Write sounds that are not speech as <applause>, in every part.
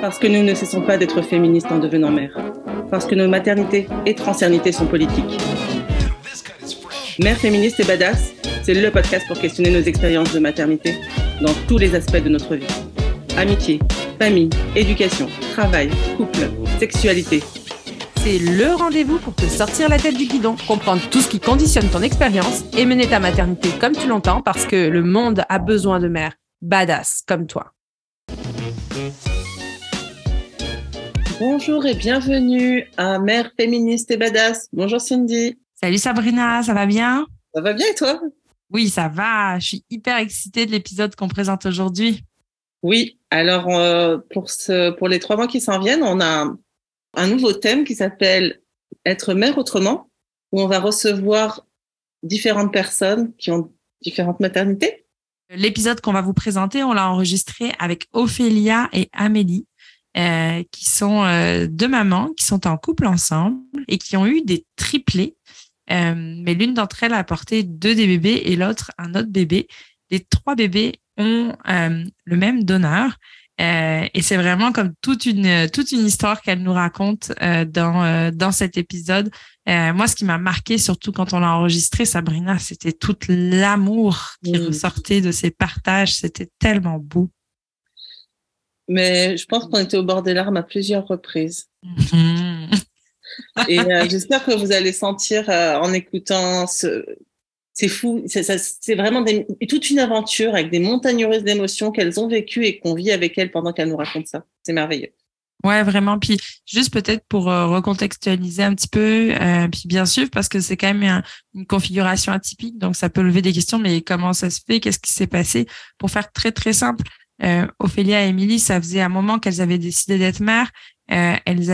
Parce que nous ne cessons pas d'être féministes en devenant mères. Parce que nos maternités et transernités sont politiques. Mère féministe et badass, c'est le podcast pour questionner nos expériences de maternité dans tous les aspects de notre vie. Amitié, famille, éducation, travail, couple, sexualité. C'est le rendez-vous pour te sortir la tête du guidon, comprendre tout ce qui conditionne ton expérience et mener ta maternité comme tu l'entends parce que le monde a besoin de mères badass comme toi. Bonjour et bienvenue à Mère féministe et badass. Bonjour Cindy. Salut Sabrina, ça va bien? Ça va bien et toi? Oui, ça va. Je suis hyper excitée de l'épisode qu'on présente aujourd'hui. Oui, alors euh, pour, ce, pour les trois mois qui s'en viennent, on a un nouveau thème qui s'appelle Être mère autrement, où on va recevoir différentes personnes qui ont différentes maternités. L'épisode qu'on va vous présenter, on l'a enregistré avec Ophélia et Amélie, euh, qui sont euh, deux mamans qui sont en couple ensemble et qui ont eu des triplés. Euh, mais l'une d'entre elles a porté deux des bébés et l'autre un autre bébé. Les trois bébés ont le même donneur. Euh, et c'est vraiment comme toute une toute une histoire qu'elle nous raconte euh, dans euh, dans cet épisode. moi, ce qui m'a marqué, surtout quand on l'a enregistré, Sabrina, c'était tout l'amour qui Mm. ressortait de ces partages. C'était tellement beau. Mais je pense qu'on était au bord des larmes à plusieurs reprises. Mhm. Et j'espère que vous allez sentir en écoutant ce. C'est fou, c'est vraiment toute une aventure avec des montagnes d'émotions qu'elles ont vécues et qu'on vit avec elles pendant qu'elles nous racontent ça. C'est merveilleux. Ouais, vraiment. Puis juste peut-être pour euh, recontextualiser un petit peu, euh, puis bien sûr, parce que c'est quand même un- une configuration atypique, donc ça peut lever des questions, mais comment ça se fait? Qu'est-ce qui s'est passé? Pour faire très, très simple, euh, Ophélia et Émilie, ça faisait un moment qu'elles avaient décidé d'être mères. Euh, elles,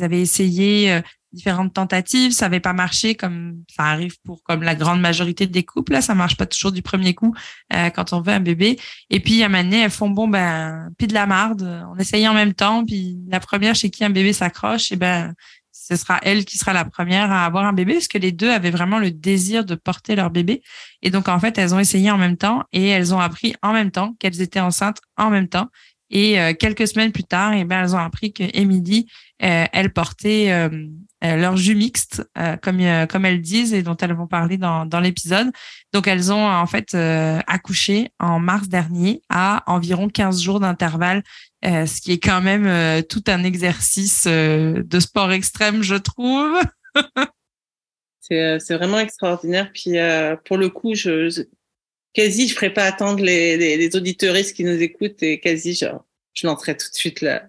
avaient essayé différentes tentatives, ça n'avait pas marché comme ça arrive pour comme la grande majorité des couples. Là, ça marche pas toujours du premier coup euh, quand on veut un bébé. Et puis, à un moment donné, elles font, bon, ben, puis de la marde, on essaye en même temps, puis la première chez qui un bébé s'accroche, et ben, ce sera elle qui sera la première à avoir un bébé, parce que les deux avaient vraiment le désir de porter leur bébé. Et donc, en fait, elles ont essayé en même temps, et elles ont appris en même temps qu'elles étaient enceintes en même temps. Et euh, quelques semaines plus tard, et ben, elles ont appris que Émilie, euh, elle portait euh, euh, leur jus mixte, comme, comme elles disent, et dont elles vont parler dans, dans l'épisode. Donc, elles ont en fait accouché en mars dernier à environ 15 jours d'intervalle, ce qui est quand même tout un exercice de sport extrême, je trouve. <laughs> C'est vraiment extraordinaire. Puis euh, pour le coup, je, je- quasi, je ferai pas attendre les, les, les auditeuristes qui nous écoutent et quasi, genre, je lancerai tout de suite là.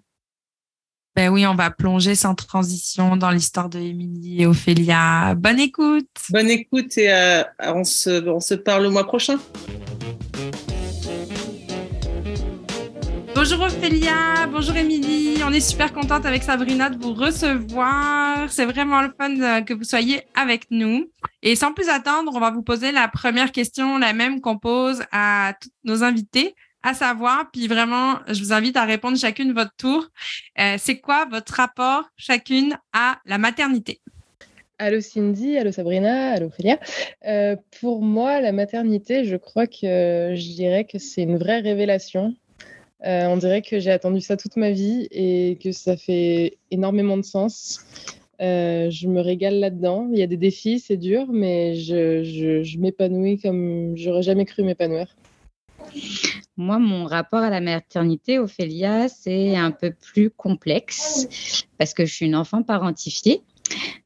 Ben oui, on va plonger sans transition dans l'histoire de Émilie et Ophélia. Bonne écoute. Bonne écoute et euh, on, se, on se parle le mois prochain. Bonjour Ophélia, bonjour Émilie. On est super contente avec Sabrina de vous recevoir. C'est vraiment le fun euh, que vous soyez avec nous. Et sans plus attendre, on va vous poser la première question, la même qu'on pose à tous nos invités, à savoir, puis vraiment, je vous invite à répondre chacune votre tour. Euh, C'est quoi votre rapport chacune à la maternité? Allô Cindy, allô Sabrina, allô Ophélia. Euh, pour moi, la maternité, je crois que je dirais que c'est une vraie révélation. Euh, on dirait que j'ai attendu ça toute ma vie et que ça fait énormément de sens. Je me régale là-dedans. Il y a des défis, c'est dur, mais je, je, je m'épanouis comme j'aurais jamais cru m'épanouir. Moi, mon rapport à la maternité, Ophélia, c'est un peu plus complexe parce que je suis une enfant parentifiée.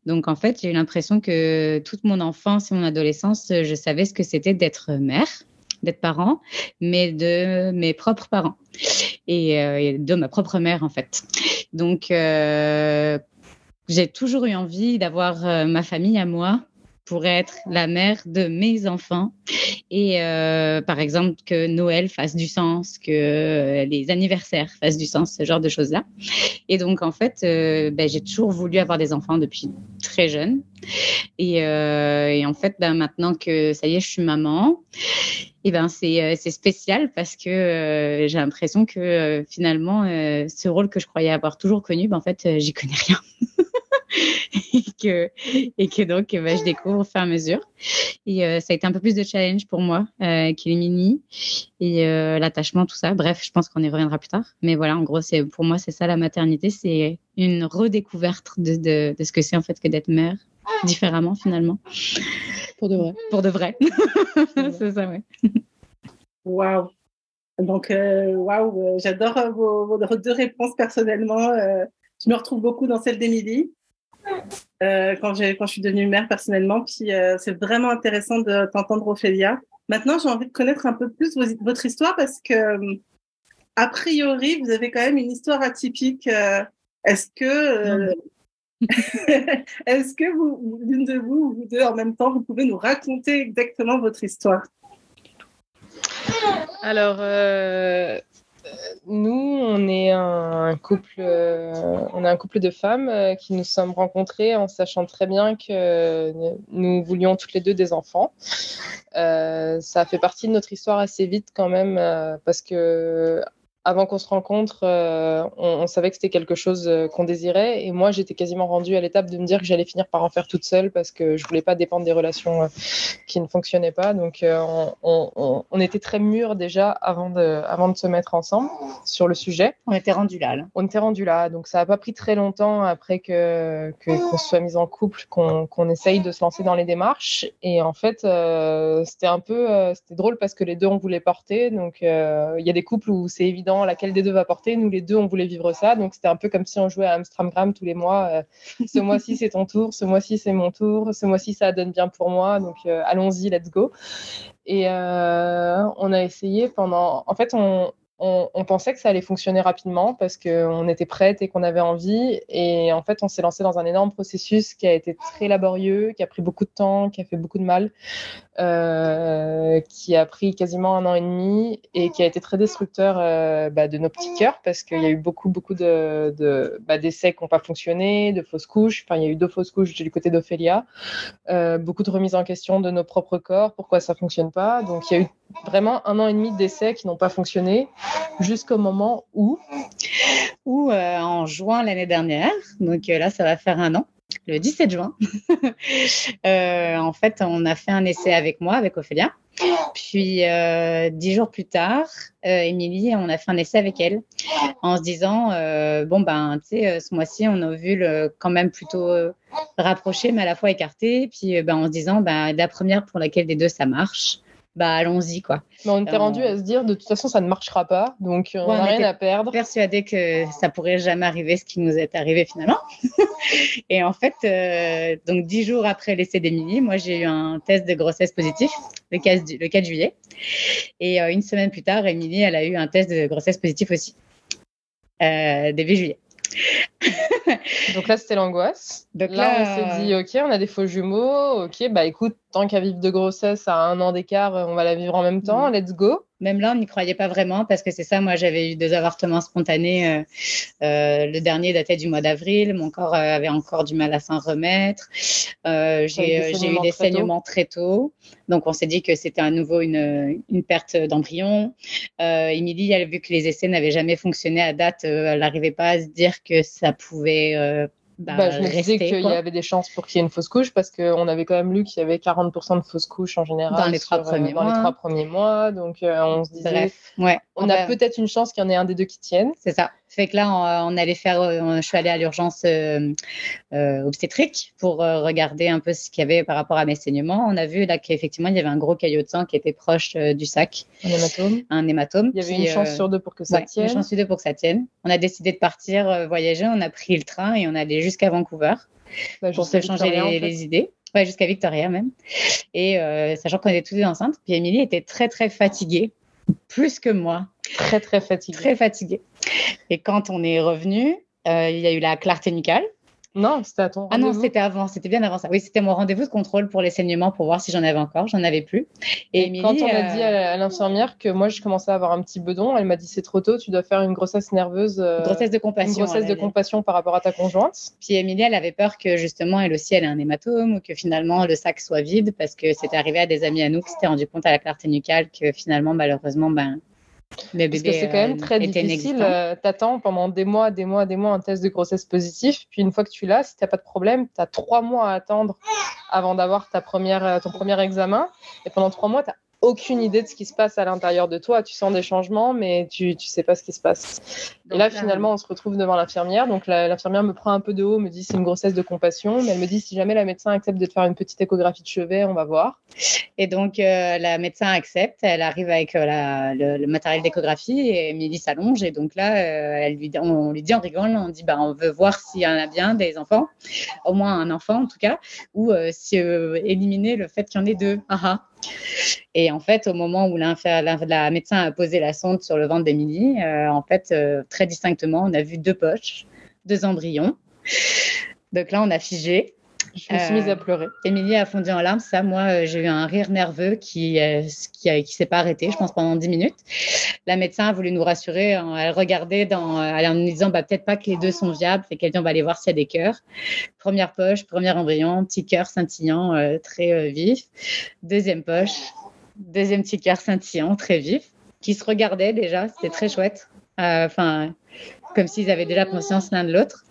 Donc, en fait, j'ai eu l'impression que toute mon enfance et mon adolescence, je savais ce que c'était d'être mère, d'être parent, mais de mes propres parents et euh, de ma propre mère, en fait. Donc, euh, j'ai toujours eu envie d'avoir euh, ma famille à moi pour être la mère de mes enfants et euh, par exemple que Noël fasse du sens, que euh, les anniversaires fassent du sens, ce genre de choses-là. Et donc en fait, euh, ben, j'ai toujours voulu avoir des enfants depuis très jeune. Et, euh, et en fait, ben, maintenant que ça y est, je suis maman, et ben c'est euh, c'est spécial parce que j'ai l'impression que finalement ce rôle que je croyais avoir toujours connu, ben en fait j'y connais rien. <laughs> <laughs> et que, et que donc bah, je découvre au fur et à mesure. Et euh, ça a été un peu plus de challenge pour moi, euh, qu'il est mini et euh, l'attachement, tout ça. Bref, je pense qu'on y reviendra plus tard. Mais voilà, en gros, c'est pour moi, c'est ça la maternité, c'est une redécouverte de, de, de ce que c'est en fait que d'être mère différemment finalement. Pour de vrai. Pour de vrai. <laughs> c'est ça, ouais. Waouh. Donc, euh, waouh, j'adore vos, vos, deux réponses personnellement. Euh, je me retrouve beaucoup dans celle d'Émilie euh, quand, quand je suis devenue mère personnellement. Puis euh, c'est vraiment intéressant de t'entendre, Ophélia. Maintenant, j'ai envie de connaître un peu plus votre histoire parce que, euh, a priori, vous avez quand même une histoire atypique. Est-ce que, <laughs> est-ce que vous, l'une de vous ou vous deux en même temps, vous pouvez nous raconter exactement votre histoire? Alors, nous, on est un couple, euh, on est un couple de femmes euh, qui nous sommes rencontrées en sachant très bien que nous voulions toutes les deux des enfants. Euh, ça fait partie de notre histoire assez vite quand même parce que avant qu'on se rencontre, euh, on, on, savait que c'était quelque chose euh, qu'on désirait. Et moi, j'étais quasiment rendue à l'étape de me dire que j'allais finir par en faire toute seule parce que je voulais pas dépendre des relations euh, qui ne fonctionnaient pas. Donc, on, on, on, était très mûrs déjà avant de, avant de se mettre ensemble sur le sujet. On était rendu là, là. On était rendu là. Donc, ça n'a pas pris très longtemps après que qu'on se soit mis en couple, qu'on qu'on essaye de se lancer dans les démarches. Et en fait, c'était un peu, c'était drôle parce que les deux on voulait porter. Donc, il y a des couples où c'est évident laquelle des deux va porter. Nous, les deux, on voulait vivre ça. Donc, c'était un peu comme si on jouait à Amstramgram tous les mois. Euh, <laughs> ce mois-ci, c'est ton tour. Ce mois-ci, c'est mon tour. Ce mois-ci, ça donne bien pour moi. Donc, euh, allons-y, let's go. Et euh, on a essayé pendant. En fait, on, on, pensait que ça allait fonctionner rapidement parce qu'on était prête et qu'on avait envie. Et en fait, on s'est lancé dans un énorme processus qui a été très laborieux, qui a pris beaucoup de temps, qui a fait beaucoup de mal, euh, qui a pris quasiment un an et demi et qui a été très destructeur euh, bah, de nos petits cœurs parce qu'il y a eu beaucoup, beaucoup de, de bah, d'essais qui n'ont pas fonctionné, de fausses couches. Enfin, il y a eu deux fausses couches du côté d'Ophélia, euh, beaucoup de remises en question de nos propres corps, pourquoi ça fonctionne pas. Donc, il y a eu vraiment un an et demi d'essais qui n'ont pas fonctionné jusqu'au moment où? Où euh, en juin l'année dernière, donc euh, là ça va faire un an, le 17 juin, <laughs> euh, en fait on a fait un essai avec moi, avec Ophélia. Puis dix jours plus tard, Émilie, on a fait un essai avec elle. En se disant bon ben tu sais ce mois-ci on a vu le quand même plutôt rapproché mais à la fois écarté. Puis ben en se disant ben la première pour laquelle des deux ça marche, bah allons-y quoi. Mais on était rendu à se dire de toute façon ça ne marchera pas, donc on n'a ouais, rien à perdre. Persuadé que ça pourrait jamais arriver ce qui nous est arrivé finalement. <laughs> et en fait, euh, donc dix jours après l'essai d'Émilie, moi j'ai eu un test de grossesse positif le 4, le 4 juillet, et euh, une semaine plus tard, Émilie elle a eu un test de grossesse positif aussi euh, début juillet. <laughs> Donc là, c'était l'angoisse. Là, là, on s'est dit, OK, on a des faux jumeaux. OK, bah écoute, tant qu'à vivre de grossesse à un an d'écart, on va la vivre en même temps. Mmh. Let's go. Même là, on n'y croyait pas vraiment parce que c'est ça. Moi, j'avais eu deux avortements spontanés. Euh, euh, le dernier datait du mois d'avril. Mon corps euh, avait encore du mal à s'en remettre. J'ai eu des saignements très tôt? Donc, on s'est dit que c'était à nouveau une, une perte d'embryon. Émilie, elle a vu que les essais n'avaient jamais fonctionné à date. elle n'arrivait pas à se dire que ça pouvait bah, bah, je me disais qu'il y avait des chances pour qu'il y ait une fausse couche parce qu'on avait quand même lu qu'il y avait 40% de fausses couches en général dans les trois, sur, premiers, dans mois. les trois premiers mois. Donc euh, on se disait, Bref, ouais. on, a... peut-être une chance qu'il y en ait un des deux qui tienne. C'est ça. Fait que là, on, on allait faire, on, je suis allée à l'urgence euh, euh, obstétrique pour euh, regarder un peu ce qu'il y avait par rapport à mes saignements. On a vu là qu'effectivement, il y avait un gros caillot de sang qui était proche euh, du sac. Un hématome. Un hématome. Il y avait une chance sur deux pour que ça ouais, tienne. Une chance sur deux pour que ça tienne. On a décidé de partir euh, voyager. On a pris le train et on allait jusqu'à Vancouver bah, pour se changer les, en fait. les idées. Ouais, jusqu'à Victoria même. Et euh, sachant qu'on était toutes enceintes. Puis Émilie était très, très fatiguée, plus que moi. Très, très fatiguée. Très fatiguée. Et quand on est revenu, euh, il y a eu la clarté nucale. Non, c'était à ton Ah non, c'était avant, c'était bien avant ça. Oui, c'était mon rendez-vous de contrôle pour les saignements pour voir si j'en avais encore. J'en avais plus. Et, quand on a dit à l'infirmière que moi je commençais à avoir un petit bedon, elle m'a dit c'est trop tôt, tu dois faire une grossesse nerveuse. Euh, une grossesse de compassion. Une grossesse de compassion par rapport à ta conjointe. Puis Émilie, elle avait peur que justement elle aussi elle ait un hématome ou que finalement le sac soit vide parce que c'était arrivé à des amis à nous qui s'étaient rendu compte à la clarté nucale que finalement malheureusement ben Le Parce que c'est quand même très difficile. tu attends pendant des mois, des mois, des mois un test de grossesse positif. Puis une fois que tu l'as, si tu n'as pas de problème, tu as trois mois à attendre avant d'avoir ta première, ton premier examen. Et pendant trois mois, tu as aucune idée de ce qui se passe à l'intérieur de toi. Tu sens des changements, mais tu ne sais pas ce qui se passe. et là, finalement, on se retrouve devant l'infirmière. Donc, l'infirmière me prend un peu de haut, me dit c'est une grossesse de compassion, mais elle me dit si jamais la médecin accepte de te faire une petite échographie de chevet, on va voir. Et donc, euh, la médecin accepte. Elle arrive avec euh, le, matériel d'échographie et Émilie s'allonge. Et donc là, euh, elle lui, on, lui dit en rigolant, on dit bah, on veut voir s'il y en a bien des enfants, au moins un enfant en tout cas, ou si éliminer le fait qu'il y en ait deux. Ah, ah. Et en fait, au moment où la, médecin a posé la sonde sur le ventre d'Émilie, euh, en fait, euh, très distinctement, on a vu deux poches, deux embryons. Donc là, on a figé. Je me suis mise à pleurer. Émilie a fondu en larmes. Ça, moi, euh, j'ai eu un rire nerveux qui qui, qui s'est pas arrêté, je pense, pendant dix minutes. La médecin a voulu nous rassurer. Elle regardait dans, en nous disant, bah, peut-être pas que les deux sont viables. Fait qu'elle dit, on va aller voir s'il y a des cœurs. Première poche, premier embryon, petit cœur scintillant, très vif. Deuxième poche, deuxième petit cœur scintillant, très vif, qui se regardaient déjà. C'était très chouette. Euh, enfin, comme s'ils avaient déjà conscience l'un de l'autre.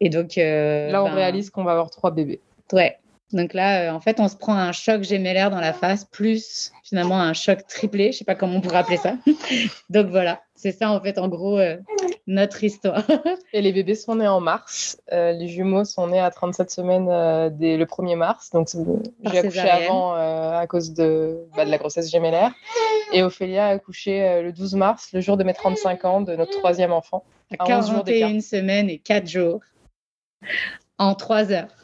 Et donc. Euh, là, on ben, réalise qu'on va avoir trois bébés. Ouais. Donc là, euh, en fait, on se prend un choc gémellaire dans la face, plus finalement un choc triplé. Je sais pas comment on pourrait appeler ça. <laughs> donc voilà. C'est ça, en fait, en gros, euh, notre histoire. <laughs> Et les bébés sont nés en mars. Euh, les jumeaux sont nés à 37 semaines euh, dès le 1er mars. Donc, j'ai accouché avant à cause de, bah, de, la grossesse gémellaire. Et Ophélia a accouché le 12 mars, le jour de mes 35 ans, de notre troisième enfant. À 41 semaines et 4 jours. En 3 heures.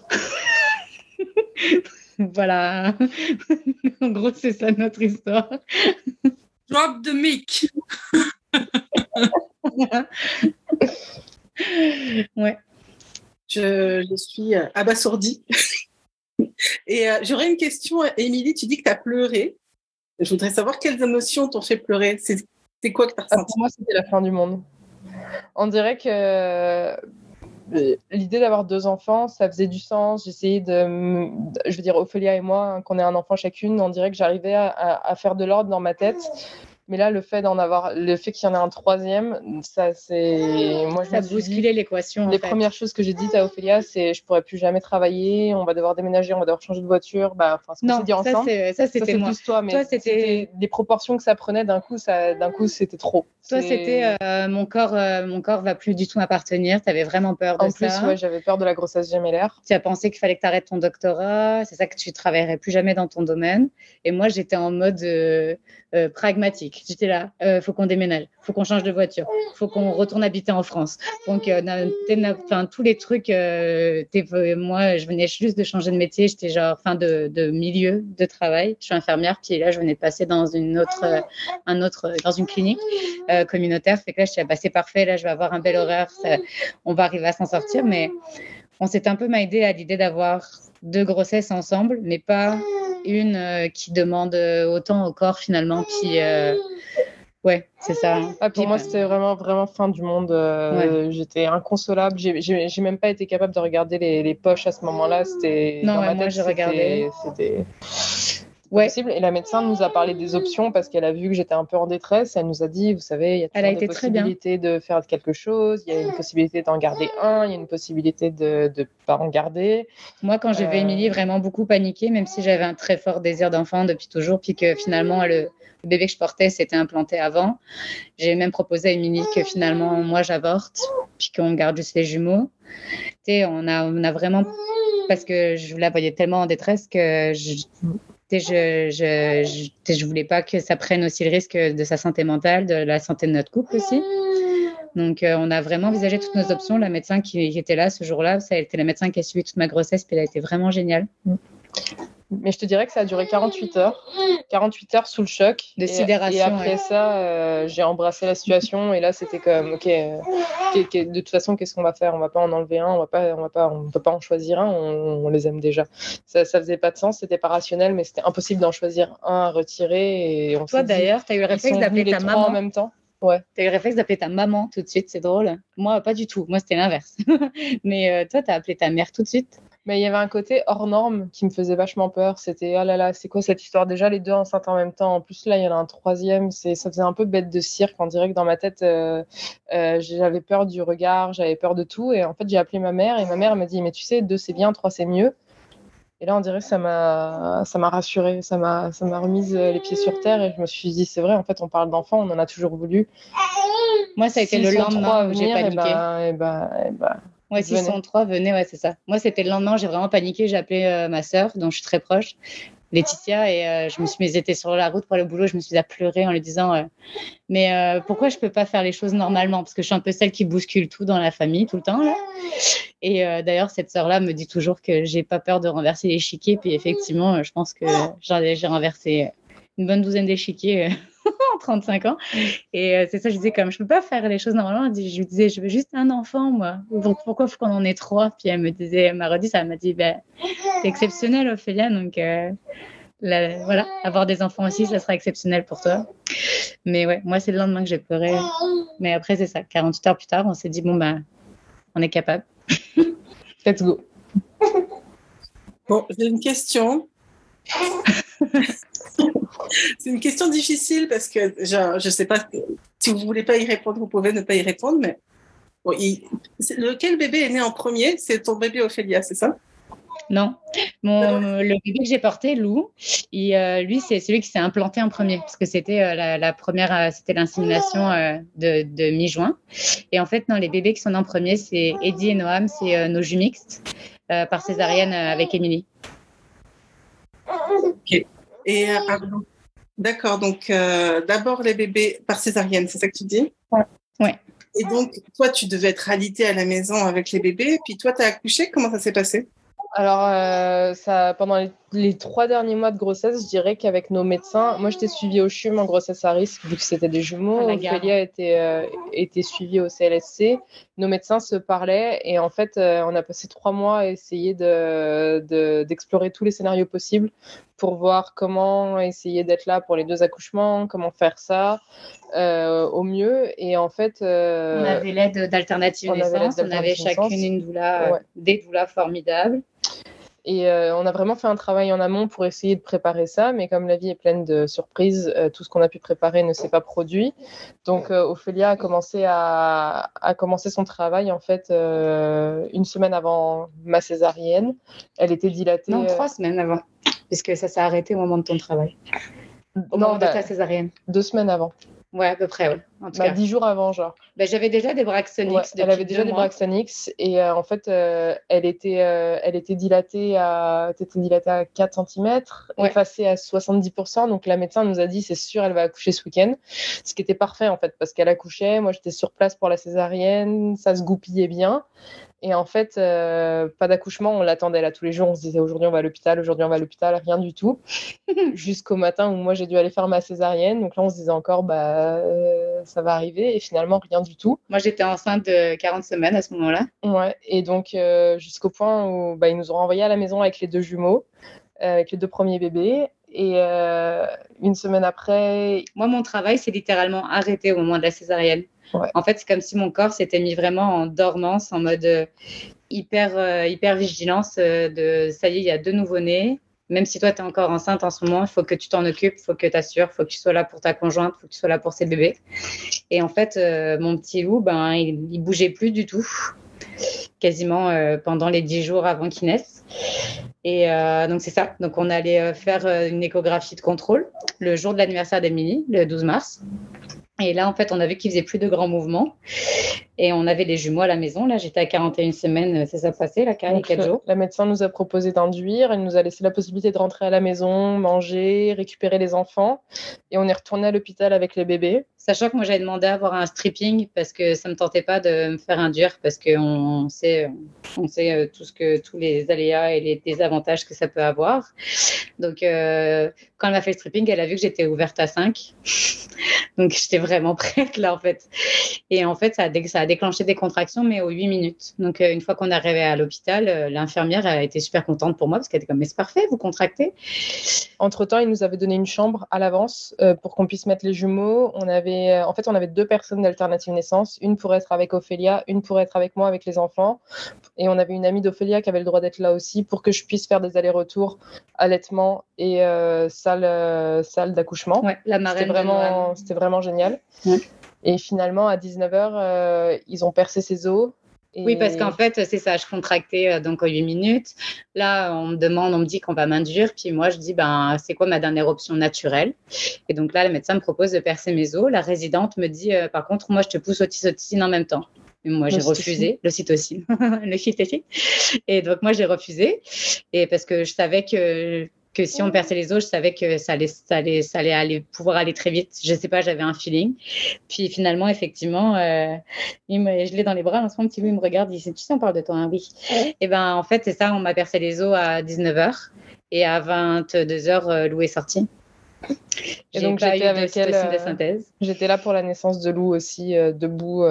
<laughs> voilà. <laughs> en gros, c'est ça notre histoire. Drop the mic. <laughs> ouais. Je, suis euh, abasourdie. <laughs> Et euh, j'aurais une question, Émilie, tu dis que tu as pleuré. Je voudrais savoir quelles émotions t'ont fait pleurer. C'est quoi que tu as ressenti? Pour moi, c'était la fin du monde. On dirait que euh, l'idée d'avoir deux enfants, ça faisait du sens. J'essayais de, je veux dire, Ophélia et moi, hein, qu'on ait un enfant chacune, on dirait que j'arrivais à, faire de l'ordre dans ma tête. Mais là, le fait d'en avoir, le fait qu'il y en ait un troisième, ça, c'est. Moi, je ça bousculait l'équation. Les premières choses que j'ai dites à Ophélia, c'est je pourrais plus jamais travailler, on va devoir déménager, on va devoir changer de voiture. Bah, enfin, ce qu'on s'est dit ensemble. Ça, c'était plus toi, mais toi, c'était les proportions que ça prenait d'un coup, ça, d'un coup, c'était trop. Toi, c'était euh, mon corps, euh, mon corps va plus du tout m'appartenir. Tu avais vraiment peur de ça. En plus, ouais, j'avais peur de la grossesse gémellaire. Tu as pensé qu'il fallait que tu arrêtes ton doctorat. C'est ça que tu travaillerais plus jamais dans ton domaine. Et moi, j'étais en mode euh, pragmatique. J'étais là, euh, faut qu'on déménage, faut qu'on change de voiture, faut qu'on retourne habiter en France. Donc, euh, tous les trucs, euh, moi, je venais juste de changer de métier, j'étais genre fin de, milieu de travail. Je suis infirmière, puis là, je venais de passer dans une autre, un autre, dans une clinique communautaire. Fait que là, je suis bah, c'est parfait, là, je vais avoir un bel horaire, on va arriver à s'en sortir, mais on s'est un peu m'aider à l'idée d'avoir deux grossesses ensemble, mais pas une euh, qui demande euh, autant au corps finalement. Puis euh, ouais, c'est ça. Ah, pour moi, c'était vraiment vraiment fin du monde. J'étais inconsolable. J'ai même pas été capable de regarder les, les poches à ce moment-là. C'était non, dans moi j'ai regardé. C'était ouais. possible. Et la médecin nous a parlé des options parce qu'elle a vu que j'étais un peu en détresse. Elle nous a dit, vous savez, il y a Elle a été possibilité de faire quelque chose, il y a une possibilité d'en garder un, il y a une possibilité de ne pas en garder. Moi, quand j'ai vu euh, Émilie vraiment beaucoup paniquer, même si j'avais un très fort désir d'enfant depuis toujours, puis que finalement, le, bébé que je portais s'était implanté avant, j'ai même proposé à Émilie que finalement, moi, j'avorte, puis qu'on garde juste les jumeaux. Tu sais, on a, on a vraiment parce que je la voyais tellement en détresse que je, je, je, voulais pas que ça prenne aussi le risque de sa santé mentale, de la santé de notre couple aussi. Donc, euh, on a vraiment envisagé toutes nos options. La médecin qui, était là ce jour-là, ça a été la médecin qui a suivi toute ma grossesse, puis elle a été vraiment géniale. Mais je te dirais que ça a duré 48 heures. 48 heures sous le choc. De sidération. Et après ça, euh, j'ai embrassé la situation. Et là, c'était comme, OK, euh, de toute façon, qu'est-ce qu'on va faire? On va pas en enlever un, on va pas, on va pas, on peut pas en choisir un, on, les aime déjà. Ça, ça faisait pas de sens, c'était pas rationnel, mais c'était impossible d'en choisir un à retirer. Et on Toi, d'ailleurs, tu as eu le réflexe d'appeler ta maman en même temps. Ouais. Tu as eu le réflexe d'appeler ta maman tout de suite, c'est drôle. Moi, pas du tout. Moi, c'était l'inverse. <laughs> mais euh, toi, tu as appelé ta mère tout de suite Mais il y avait un côté hors norme qui me faisait vachement peur. C'était, oh là là, c'est quoi cette histoire? Déjà, les deux enceintes en même temps. En plus, là, il y en a un troisième. C'est, ça faisait un peu bête de cirque. On dirait que dans ma tête, euh, euh, j'avais peur du regard, j'avais peur de tout. Et en fait, j'ai appelé ma mère et ma mère m'a dit, mais tu sais, deux c'est bien, trois c'est mieux. Et là, on dirait que ça m'a, ça m'a rassuré, ça m'a, ça m'a remise les pieds sur terre et je me suis dit, c'est vrai, en fait, on parle d'enfants, on en a toujours voulu. Moi, ça a été le lendemain où j'ai paniqué. Et bah, et bah, et bah, Ouais, 603, venez, ouais, c'est ça. Moi, c'était le lendemain, j'ai vraiment paniqué. J'ai appelé euh, ma sœur, dont je suis très proche, Laetitia, et euh, je me suis mise, était sur la route pour le boulot, je me suis à pleurer en lui disant euh, Mais pourquoi je peux pas faire les choses normalement? Parce que je suis un peu celle qui bouscule tout dans la famille tout le temps. Là. Et d'ailleurs, cette sœur-là me dit toujours que j'ai pas peur de renverser l'échiquier. Puis effectivement, je pense que j'ai renversé une bonne douzaine d'échiquiers <laughs> 35 ans. Et euh, c'est ça, je disais comme je peux pas faire les choses normalement. Je lui disais, je veux juste un enfant, moi. Donc pourquoi faut qu'on en ait trois? Puis elle me disait, elle m'a redit ça, elle m'a dit, ben, c'est exceptionnel, Ophélia. Donc euh, voilà, avoir des enfants aussi, ça sera exceptionnel pour toi. Mais ouais, moi, c'est le lendemain que j'ai pleuré. Mais après, c'est ça, 48 heures plus tard, on s'est dit, bon, ben, on est capable. <laughs> Let's go. Bon, j'ai une question. <laughs> <laughs> c'est une question difficile parce que je ne sais pas si vous ne voulez pas y répondre, vous pouvez ne pas y répondre, mais lequel bébé est né en premier? C'est ton bébé Ophélia, c'est ça? Non. Mon, le bébé que j'ai porté, Lou, euh, lui, c'est celui qui s'est implanté en premier, parce que c'était euh, la, première, euh, c'était l'insémination de, de mi-juin. Et en fait, non, les bébés qui sont nés en premier, c'est Eddie et Noam, c'est nos jus mixtes par césarienne avec Émilie. Et D'accord, donc euh, d'abord les bébés par césarienne, c'est ça que tu dis? Ouais. Et donc, toi, tu devais être alité à la maison avec les bébés, puis toi, tu as accouché, comment ça s'est passé? Alors, euh, ça, pendant les, trois derniers mois de grossesse, je dirais qu'avec nos médecins, moi j'étais suivie au CHUM en grossesse à risque, vu que c'était des jumeaux. Ophélia était, euh, était suivie au CLSC. Nos médecins se parlaient et en fait, euh, on a passé trois mois à essayer d'explorer de, d'explorer tous les scénarios possibles pour voir comment essayer d'être là pour les deux accouchements, comment faire ça au mieux. Et en fait. on avait l'aide d'alternatives naissance, on avait chacune une doula, des doulas formidables. Et euh, on a vraiment fait un travail en amont pour essayer de préparer ça, mais comme la vie est pleine de surprises, euh, tout ce qu'on a pu préparer ne s'est pas produit. Donc euh, Ophélia a commencé, à, a commencé son travail en fait une semaine avant ma césarienne. Elle était dilatée. Non, trois semaines avant, puisque ça s'est arrêté au moment de ton travail. Au moment de bah, ta césarienne. Deux semaines avant. Ouais, à peu près, ouais. En tout bah, Dix jours avant, genre. Bah, j'avais déjà des Braxtonix. elle avait déjà des Braxtonix et euh, en fait, euh, elle, était, euh, elle était dilatée à, étais dilatée à 4 cm, effacée à 70%. Donc la médecin nous a dit, c'est sûr, elle va accoucher ce week-end. Ce qui était parfait en fait, parce qu'elle accouchait. Moi, j'étais sur place pour la césarienne, ça se goupillait bien. Et en fait, euh, pas d'accouchement, on l'attendait là tous les jours. On se disait aujourd'hui on va à l'hôpital, aujourd'hui on va à l'hôpital, rien du tout. <laughs> Jusqu'au matin où moi j'ai dû aller faire ma césarienne. Donc là on se disait encore bah euh, ça va arriver et finalement rien du tout. Moi j'étais enceinte de 40 semaines à ce moment-là. Ouais. Et donc euh, jusqu'au point où bah, ils nous ont renvoyés à la maison avec les deux jumeaux, avec les deux premiers bébés. Et une semaine après, moi mon travail s'est littéralement arrêté au moment de la césarienne. En fait, c'est comme si mon corps s'était mis vraiment en dormance, en mode euh, hyper, euh, hyper vigilance euh, de ça y est, il y a deux nouveau-nés. Même si toi, tu es encore enceinte en ce moment, il faut que tu t'en occupes, il faut que tu assures, il faut que tu sois là pour ta conjointe, il faut que tu sois là pour ses bébés. Et en fait, mon petit loup, ben, il, il bougeait plus du tout, quasiment pendant les dix jours avant qu'il naisse. Et donc, c'est ça. Donc, on allait faire une échographie de contrôle le jour de l'anniversaire d'Emilie, le 12 mars. Et là, en fait, on a vu qu'il faisait plus de grands mouvements. Et on avait les jumeaux à la maison. Là, j'étais à 41 semaines, c'est ça passé, la 4 jours. La médecin nous a proposé d'induire. Elle nous a laissé la possibilité de rentrer à la maison, manger, récupérer les enfants. Et on est retourné à l'hôpital avec les bébés. Sachant que moi, j'avais demandé à avoir un stripping parce que ça me tentait pas de me faire induire parce qu'on sait, on sait euh, tout ce que, tous les aléas et les désavantages que ça peut avoir. Donc, euh, quand elle m'a fait le stripping, elle a vu que j'étais ouverte à 5. <laughs> Donc, j'étais vraiment prête là, en fait. Et en fait, ça a, déclenché des contractions, mais aux 8 minutes. Donc, une fois qu'on est arrivé à l'hôpital, l'infirmière a été super contente pour moi parce qu'elle était comme, mais c'est parfait, vous contractez. Entre-temps, il nous avait donné une chambre à l'avance pour qu'on puisse mettre les jumeaux. On avait, en fait, on avait deux personnes d'alternative naissance, une pour être avec Ophélia, une pour être avec moi, avec les enfants. Et on avait une amie d'Ophélia qui avait le droit d'être là aussi pour que je puisse faire des allers-retours allaitement et euh, salle, euh, salle d'accouchement. Ouais, la C'était vraiment, c'était vraiment génial. Ouais. Et finalement, à 19h, euh, ils ont percé ses os. Et... Oui, parce qu'en fait, c'est ça, je contractais euh, donc aux 8 minutes. Là, on me demande, on me dit qu'on va m'induire. Puis moi, je dis, ben, c'est quoi ma dernière option naturelle? Et donc là, le médecin me propose de percer mes os. La résidente me dit, euh, par contre, moi, je te pousse oxytocine en même temps. Et moi, j'ai refusé l'ocytocine, <laughs> le cytocine. Et donc, moi, j'ai refusé. Et parce que je savais que que si on perçait les os, je savais que ça allait, ça allait, ça allait aller, pouvoir aller très vite. Je sais pas, j'avais un feeling. Puis finalement, effectivement, euh, il me, je l'ai dans les bras. En ce moment, petit Louis me regarde, il dit, tu sais, on parle de toi, hein, oui. Et ben, en fait, c'est ça, on m'a percé les os à 19h. Et à 22h, euh, Lou est sorti. Et donc, j'étais avec elle. Euh, j'étais là pour la naissance de Lou aussi, euh, debout,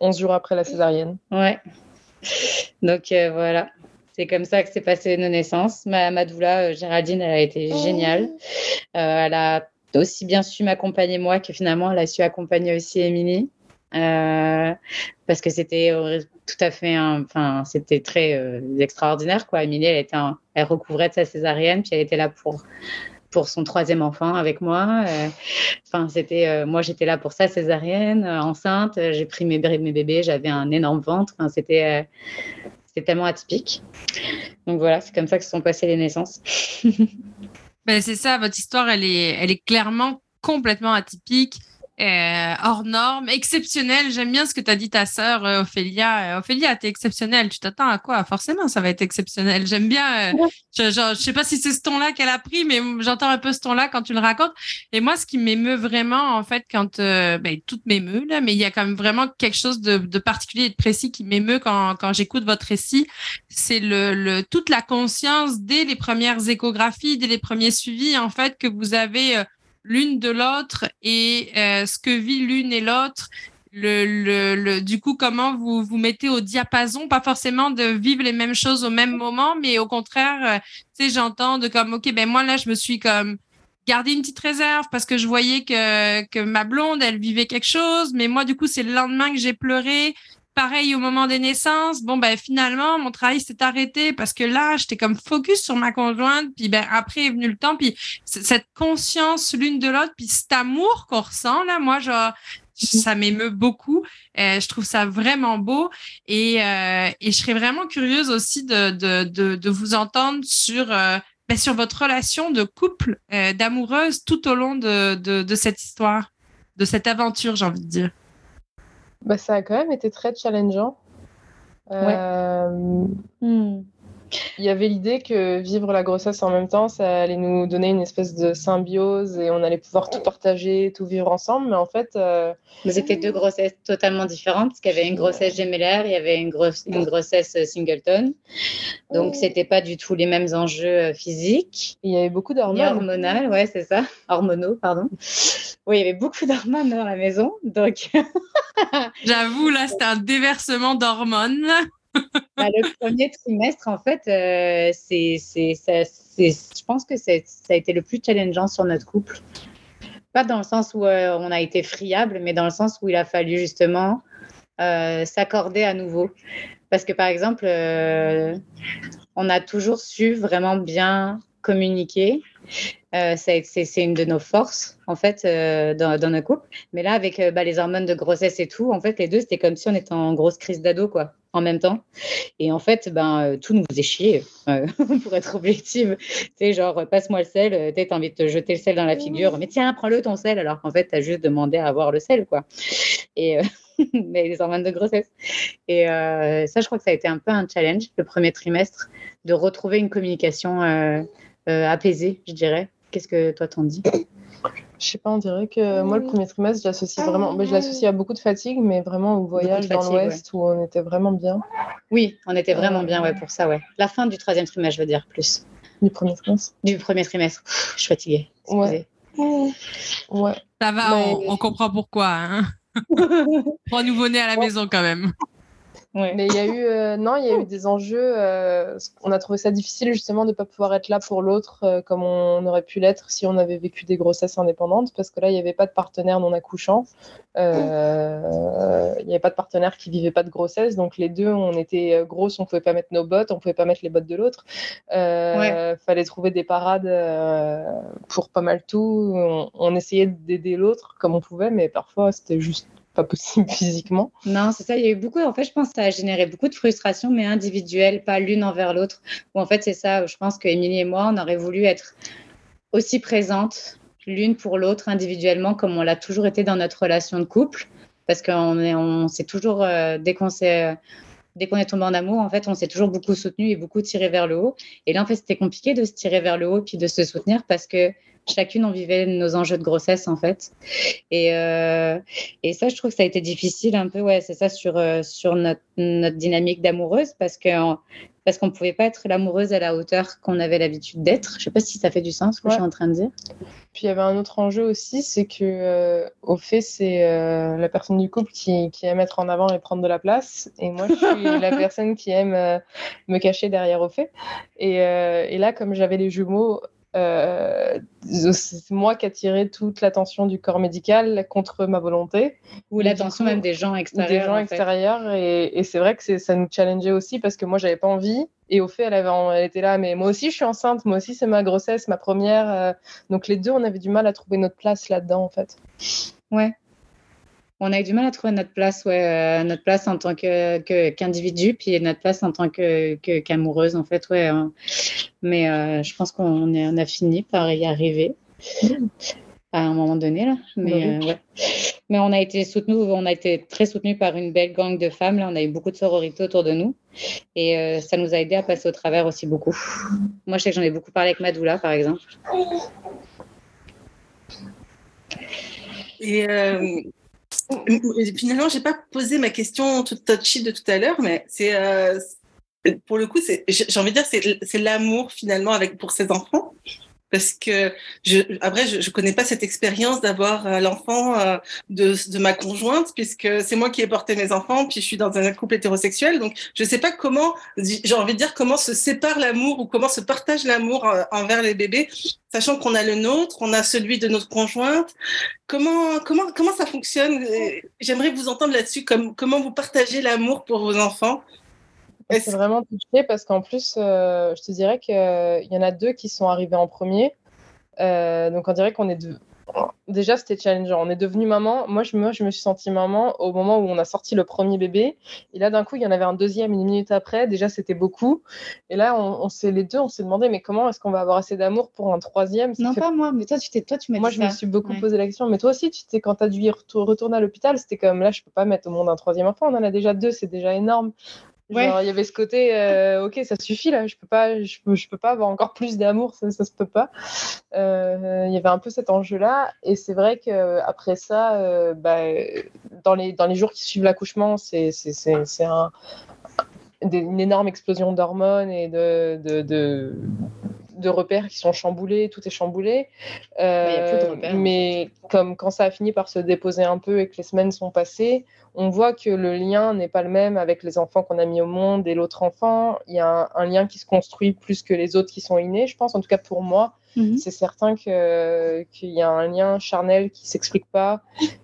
11 jours après la césarienne. Ouais. Donc, euh, voilà. C'est comme ça que s'est passé nos naissances. Ma, ma doula, euh, Géraldine, elle a été géniale. Euh, elle a aussi bien su m'accompagner moi que finalement, elle a su accompagner aussi Émilie. Euh, parce que c'était tout à fait, enfin, c'était très euh, extraordinaire, quoi. Émilie, elle était, un, elle recouvrait de sa césarienne, puis elle était là pour pour son troisième enfant avec moi. Euh, Enfin, c'était, moi, j'étais là pour ça, césarienne, enceinte. J'ai pris mes, mes bébés, j'avais un énorme ventre. Enfin, c'était, tellement atypique. Donc voilà, c'est comme ça que se sont passées les naissances. <laughs> ben, c'est ça, votre histoire, elle est clairement complètement atypique. Euh, hors norme, exceptionnel. J'aime bien ce que tu as dit ta sœur euh, Ophélia. Euh, Ophélia, t'es exceptionnelle. Tu t'attends à quoi? Forcément, ça va être exceptionnel. J'aime bien. Euh, je, je, je, sais pas si c'est ce ton-là qu'elle a pris, mais j'entends un peu ce ton-là quand tu le racontes. Et moi, ce qui m'émeut vraiment, en fait, quand ben, tout m'émeut là, mais il y a quand même vraiment quelque chose de, de particulier et de précis qui m'émeut quand, quand j'écoute votre récit. C'est le, le toute la conscience dès les premières échographies, dès les premiers suivis, en fait, que vous avez l'une de l'autre et euh, ce que vit l'une et l'autre. Le, le, le, du coup, comment vous vous mettez au diapason, pas forcément de vivre les mêmes choses au même moment, mais au contraire, euh, tu sais, j'entends de comme, ok, ben moi là, je me suis comme gardé une petite réserve parce que je voyais que que ma blonde, elle vivait quelque chose, mais moi, du coup, c'est le lendemain que j'ai pleuré pareil au moment des naissances. Bon, ben finalement, mon travail s'est arrêté parce que là, j'étais comme focus sur ma conjointe. Puis ben après est venu le temps. Puis cette conscience l'une de l'autre, puis cet amour qu'on ressent là, moi, genre, ça m'émeut beaucoup. Euh, je trouve ça vraiment beau et, euh, et je serais vraiment curieuse aussi de, de, de, de vous entendre sur euh, ben, sur votre relation de couple, euh, d'amoureuse tout au long de, de, de cette histoire, de cette aventure, j'ai envie de dire. Bah, ça a quand même été très challengeant. Euh, Hmm. Il y avait l'idée que vivre la grossesse en même temps, ça allait nous donner une espèce de symbiose et on allait pouvoir tout partager, tout vivre ensemble. Mais en fait, euh, Mais c'était deux grossesses totalement différentes, parce qu'il y avait une grossesse gémellaire, il y avait une, grosse, une grossesse singleton. Donc, c'était pas du tout les mêmes enjeux euh, physiques. il y avait beaucoup d'hormones. hormonales, ouais, c'est ça. Hormonaux, pardon. Oui, il y avait beaucoup d'hormones dans la maison. Donc, <laughs> J'avoue, là, c'était un déversement d'hormones. Bah, le premier trimestre, en fait, euh, c'est, je pense que ça a été le plus challengeant sur notre couple. Pas dans le sens où euh, on a été friable, mais dans le sens où il a fallu justement euh, s'accorder à nouveau. Parce que, par exemple, euh, on a toujours su vraiment bien communiquer. C'est, une de nos forces, en fait, dans, dans nos couples. Mais là, avec bah, les hormones de grossesse et tout, en fait, les deux, c'était comme si on était en grosse crise d'ado, quoi, en même temps. Et en fait, ben, euh, tout nous faisait chier, euh, <laughs> pour être objective. Tu sais, genre, euh, passe-moi le sel, euh, t'as envie de te jeter le sel dans la figure, mais tiens, prends-le ton sel, alors qu'en fait, t'as juste demandé à avoir le sel, quoi. Et, euh, <laughs> mais les hormones de grossesse. Et euh, ça, je crois que ça a été un peu un challenge, le premier trimestre, de retrouver une communication apaisée, je dirais. Qu'est-ce que toi t'en dis? Je sais pas, on dirait que moi, le premier trimestre, je l'associe vraiment. bah, je l'associe à beaucoup de fatigue, mais vraiment au voyage dans l'Ouest où on était vraiment bien. Oui, on était vraiment bien ouais, pour ça, ouais. La fin du troisième trimestre, je veux dire, plus. Du premier trimestre. Du premier trimestre. Pff, je suis fatiguée. excusez. Ouais. Ça va, Mais- on, on comprend pourquoi. Hein. <laughs> Trois nouveau-nés à la maison quand même. Mais il y a eu, euh, non, il y a eu des enjeux. Euh, on a trouvé ça difficile justement de ne pas pouvoir être là pour l'autre euh, comme on aurait pu l'être si on avait vécu des grossesses indépendantes, parce que là, il n'y avait pas de partenaire non accouchant. il n'y avait pas de partenaire qui vivait pas de grossesse, donc les deux, on était grosses, on pouvait pas mettre nos bottes, on pouvait pas mettre les bottes de l'autre. Il Fallait trouver des parades pour pas mal tout. On, on essayait d'aider l'autre comme on pouvait, mais parfois c'était juste possible <laughs> physiquement. Non, c'est ça. Il y a eu beaucoup. En fait, je pense que ça a généré beaucoup de frustration, mais individuelle, pas l'une envers l'autre. Ou en fait, c'est ça. Je pense que et moi, on aurait voulu être aussi présentes l'une pour l'autre individuellement, comme on l'a toujours été dans notre relation de couple, parce qu'on est, on s'est toujours euh, dès qu'on s'est dès qu'on est tombé en amour, en fait, on s'est toujours beaucoup soutenu et beaucoup tiré vers le haut. Et là, en fait, c'était compliqué de se tirer vers le haut puis de se soutenir parce que chacune on vivait nos enjeux de grossesse en fait. Et, euh, et ça je trouve que ça a été difficile un peu ouais c'est ça sur euh, sur notre, notre dynamique d'amoureuse parce que parce qu'on pouvait pas être l'amoureuse à la hauteur qu'on avait l'habitude d'être. Je sais pas si ça fait du sens ce que je suis en train de dire. Puis il y avait un autre enjeu aussi c'est que euh, au fait c'est la personne du couple qui, qui aime être en avant et prendre de la place. Et moi je suis la <laughs> personne qui aime me cacher derrière au fait. Et, et là comme j'avais les jumeaux euh, c'est moi qui attirais toute l'attention du corps médical contre ma volonté. Ou l'attention même des gens extérieurs. Des gens extérieurs. Et, c'est vrai que ça nous challengeait aussi parce que moi, j'avais pas envie. Et au fait, elle, avait, elle était là, mais moi aussi, je suis enceinte. Moi aussi, c'est ma grossesse, ma première. Euh. donc les deux, on avait du mal à trouver notre place là-dedans, en fait. Ouais on a eu du mal à trouver notre place, ouais, euh, notre place en tant que, qu'individu, puis notre place en tant que, qu'amoureuse, en fait, ouais. Hein. Mais euh, je pense qu'on est, on a fini par y arriver à un moment donné, là. Mais, bah euh, Mais on a été soutenus, on a été très soutenus par une belle gang de femmes. Là, on a eu beaucoup de sororité autour de nous. Et ça nous a aidé à passer au travers aussi beaucoup. Moi, je sais que j'en ai beaucoup parlé avec Madoula, par exemple. Et Finalement, j'ai pas posé ma question toute touchy de tout à l'heure, mais c'est euh, pour le coup, j'ai envie de dire, c'est l'amour finalement avec pour ses enfants parce que je, après je, je connais pas cette expérience d'avoir euh, l'enfant euh, de, de ma conjointe puisque c'est moi qui ai porté mes enfants puis je suis dans un couple hétérosexuel. Donc je sais pas comment j'ai envie de dire comment se sépare l'amour ou comment se partage l'amour euh, envers les bébés sachant qu'on a le nôtre on a celui de notre conjointe. Comment comment comment ça fonctionne? J'aimerais vous entendre là-dessus comme comment vous partagez l'amour pour vos enfants? C'est vraiment touché parce qu'en plus, euh, je te dirais qu'il y en a deux qui sont arrivés en premier. Euh, donc on dirait qu'on est de... Déjà, c'était challengeant. On est devenu maman. Moi je, moi, je me suis sentie maman au moment où on a sorti le premier bébé. Et là, d'un coup, il y en avait un deuxième une minute après. Déjà, c'était beaucoup. Et là, on, on s'est les deux, on s'est demandé, mais comment est-ce qu'on va avoir assez d'amour pour un troisième? Non, pas moi, mais toi, tu t'es, toi, tu m'as Moi, je me suis beaucoup posé la question. Mais toi aussi, tu sais, quand tu as dû retourner à l'hôpital, c'était comme là, je peux pas mettre au monde un troisième enfant. On en a déjà deux, c'est déjà énorme il y avait ce côté, euh, ok, ça suffit là, je peux pas, je je peux pas avoir encore plus d'amour, ça, ça se peut pas. Euh, il y avait un peu cet enjeu-là, et c'est vrai que après ça, euh, bah, dans les dans les jours qui suivent l'accouchement, c'est c'est un, une énorme explosion d'hormones et de de repères qui sont chamboulés, tout est chamboulé. mais comme quand ça a fini par se déposer un peu et que les semaines sont passées, on voit que le lien n'est pas le même avec les enfants qu'on a mis au monde et l'autre enfant. Il y a un, lien qui se construit plus que les autres qui sont innés, je pense. En tout cas pour moi, mhm. c'est certain qu'il y a un lien charnel qui s'explique pas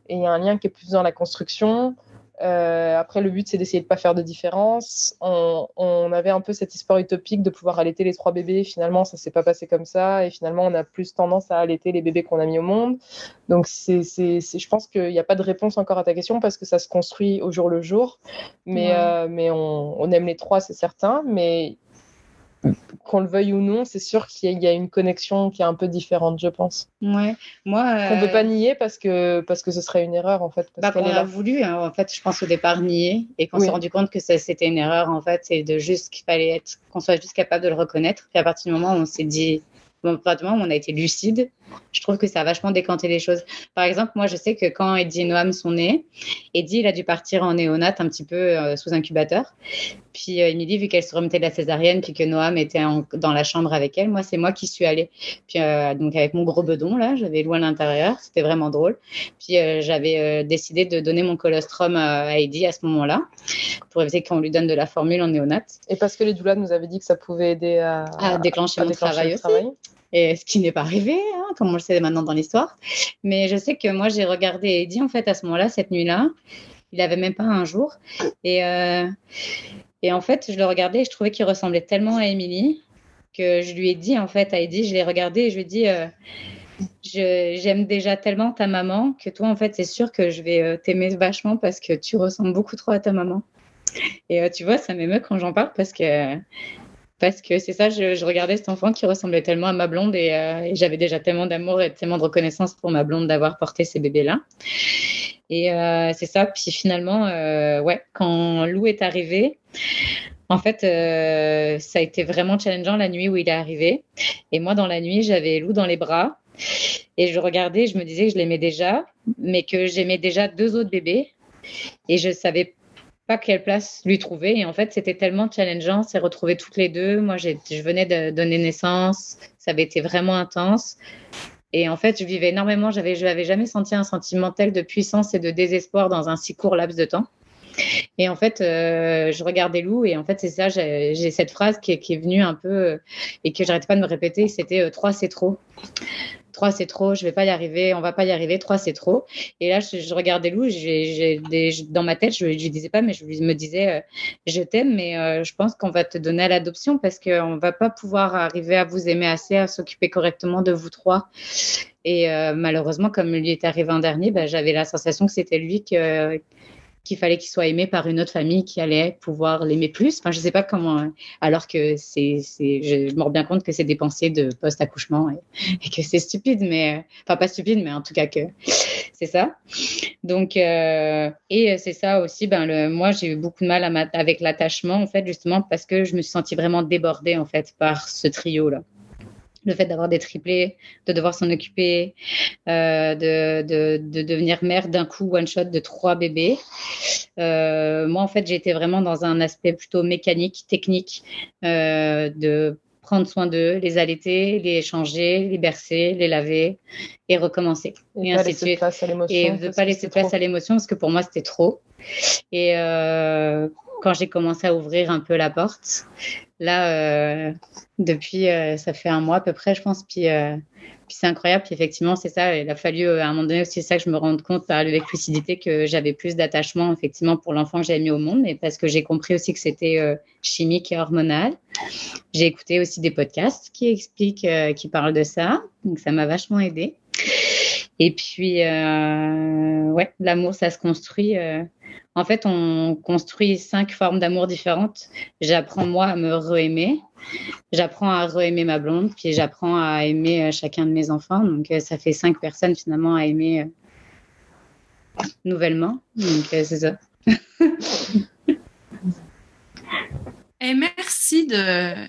et il y a un lien qui est plus dans la construction. Euh, après, le but, c'est d'essayer de ne pas faire de différence. On, avait un peu cette histoire utopique de pouvoir allaiter les trois bébés. Finalement, ça ne s'est pas passé comme ça. Et finalement, on a plus tendance à allaiter les bébés qu'on a mis au monde. Donc, c'est, je pense qu'il n'y a pas de réponse encore à ta question parce que ça se construit au jour le jour. Mais, euh, mais on, on, aime les trois, c'est certain. Mais qu'on le veuille ou non, c'est sûr qu'il y, a une connexion qui est un peu différente, je pense. Ouais, moi. Qu'on ne peut pas nier parce que, parce que ce serait une erreur, en fait. Parce bah, qu'on a voulu, hein, en fait, je pense au départ nier et qu'on s'est rendu compte que c'était une erreur, en fait, c'est de juste qu'il fallait être, qu'on soit juste capable de le reconnaître. Puis à partir du moment où on s'est dit, bon, à partir du moment où on a été lucide, Je trouve que ça a vachement décanté les choses. Par exemple, moi, je sais que quand Eddie et Noam sont nés, Eddie, il a dû partir en néonate un petit peu euh, sous incubateur. Puis euh, Émilie, vu qu'elle se remettait de la césarienne, puis que Noam était dans la chambre avec elle, moi, c'est moi qui suis allée. Puis euh, donc avec mon gros bedon, là, j'avais loin à l'intérieur, c'était vraiment drôle. Puis j'avais décidé de donner mon colostrum à Eddie à ce moment-là, pour éviter qu'on lui donne de la formule en néonate. Et parce que les doulas nous avaient dit que ça pouvait aider à, à déclencher mon travail aussi et ce qui n'est pas arrivé, hein, comme on le sait maintenant dans l'histoire. Mais je sais que moi, j'ai regardé Eddie, en fait, à ce moment-là, cette nuit-là. Il avait même pas un jour. Et, euh, et en fait, je le regardais et je trouvais qu'il ressemblait tellement à Émilie que je lui ai dit, en fait, à Eddie, je l'ai regardé et je lui ai dit, euh, j'aime déjà tellement ta maman que toi, en fait, c'est sûr que je vais euh, t'aimer vachement parce que tu ressembles beaucoup trop à ta maman. Et tu vois, ça m'émeut quand j'en parle parce que parce que c'est ça, je, regardais cet enfant qui ressemblait tellement à ma blonde euh, et, j'avais déjà tellement d'amour et tellement de reconnaissance pour ma blonde d'avoir porté ces bébés-là. Et euh, c'est ça. Puis finalement, euh, ouais, quand Lou est arrivé, en fait, ça a été vraiment challengeant la nuit où il est arrivé. Et moi, dans la nuit, j'avais Lou dans les bras. Et je regardais, je me disais que je l'aimais déjà, mais que j'aimais déjà deux autres bébés. Et je savais pas quelle place lui trouver. Et en fait, c'était tellement challengeant, c'est retrouver toutes les deux. Moi, je venais de donner naissance, ça avait été vraiment intense. Et en fait, je vivais énormément. J'avais, je n'avais jamais senti un sentiment tel de puissance et de désespoir dans un si court laps de temps. Et en fait, euh, je regardais Lou et en fait, c'est ça, j'ai cette phrase qui est, qui venue un peu euh, et que j'arrêtais pas de me répéter, c'était euh, trois c'est trop. 3 c'est trop, je vais pas y arriver, on va pas y arriver, 3 c'est trop. Et là, je, regardais Lou, dans ma tête, je, lui disais pas, mais je me disais, euh, je t'aime, mais euh, je pense qu'on va te donner à l'adoption parce qu'on va pas pouvoir arriver à vous aimer assez, à s'occuper correctement de vous trois. Et euh, malheureusement, comme lui est arrivé en dernier, bah, j'avais la sensation que c'était lui que qu'il fallait qu'il soit aimé par une autre famille qui allait pouvoir l'aimer plus. Enfin, je sais pas comment, alors que c'est, je, me rends bien compte que c'est des pensées de post-accouchement et, que c'est stupide, mais, enfin, pas stupide, mais en tout cas que <laughs> c'est ça. Donc, euh, et c'est ça aussi, ben, le, moi, j'ai eu beaucoup de mal à avec l'attachement, en fait, justement, parce que je me suis sentie vraiment débordée, en fait, par ce trio-là le fait d'avoir des triplés, de devoir s'en occuper, euh, de, de, de, devenir mère d'un coup one shot de trois bébés. Euh, moi, en fait, j'ai été vraiment dans un aspect plutôt mécanique, technique, euh, de prendre soin d'eux, les allaiter, les changer, les bercer, les laver et recommencer. Et, ainsi de suite. Et ne pas laisser place à l'émotion parce que pour moi, c'était trop. Et quand j'ai commencé à ouvrir un peu la porte, Là, euh, depuis, euh, ça fait un mois à peu près, je pense. Puis, euh, puis c'est incroyable. Puis effectivement, c'est ça. Il a fallu à un moment donné aussi ça que je me rende compte par avec lucidité que j'avais plus d'attachement effectivement pour l'enfant que j'avais mis au monde, mais parce que j'ai compris aussi que c'était chimique et hormonal. J'ai écouté aussi des podcasts qui expliquent, qui parlent de ça. Donc ça m'a vachement aidé. Et puis, ouais, l'amour, ça se construit en fait, on construit cinq formes d'amour différentes. J'apprends moi à me re-aimer. J'apprends à re-aimer ma blonde, puis j'apprends à aimer euh, chacun de mes enfants. Donc, euh, ça fait cinq personnes finalement à aimer euh, nouvellement. Donc, c'est ça. <laughs> Et merci de.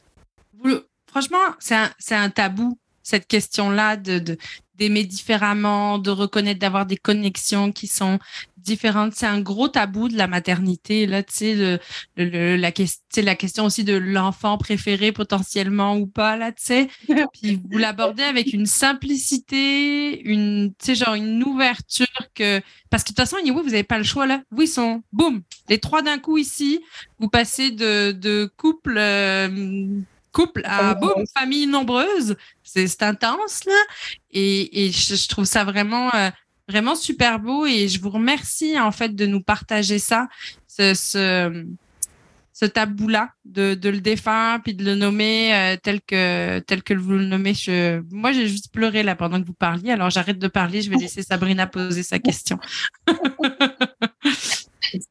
Franchement, c'est un, un, tabou, cette question-là de, d'aimer différemment, de reconnaître, d'avoir des connexions qui sont différentes. C'est un gros tabou de la maternité, là, tu sais, le, le, la, la question aussi de l'enfant préféré potentiellement ou pas, là, tu sais. <laughs> Puis vous l'abordez avec une simplicité, une, tu sais, genre une ouverture que, parce que de toute façon, oui, vous n'avez pas le choix, là. Vous, ils sont, boum, les trois d'un coup ici, vous passez de, de couple, euh, couple à boum, famille nombreuse. C'est intense, là. Et, et je, trouve ça vraiment, euh, vraiment super beau. Et je vous remercie, en fait, de nous partager ça, ce, tabou-là, de, de le défendre puis de le nommer euh, tel que tel que vous le nommez. Moi, j'ai juste pleuré là pendant que vous parliez. Alors, j'arrête de parler. Je vais laisser Sabrina poser sa question. <laughs>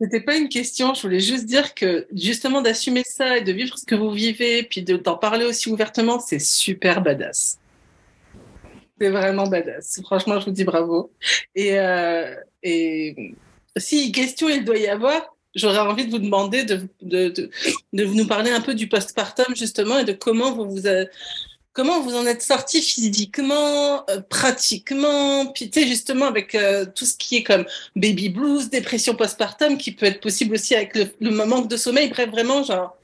C'était pas une question, je voulais juste dire que justement d'assumer ça et de vivre ce que vous vivez, puis d'en parler aussi ouvertement, c'est super badass. C'est vraiment badass. Franchement, je vous dis bravo. Et, euh, et si question il doit y avoir, j'aurais envie de vous demander de, de, de, de, nous parler un peu du postpartum justement et de comment vous vous, comment vous en êtes sorti physiquement, euh, pratiquement, puis tu sais justement avec euh, tout ce qui est comme baby blues, dépression postpartum, qui peut être possible aussi avec le, manque de sommeil. Bref, vraiment genre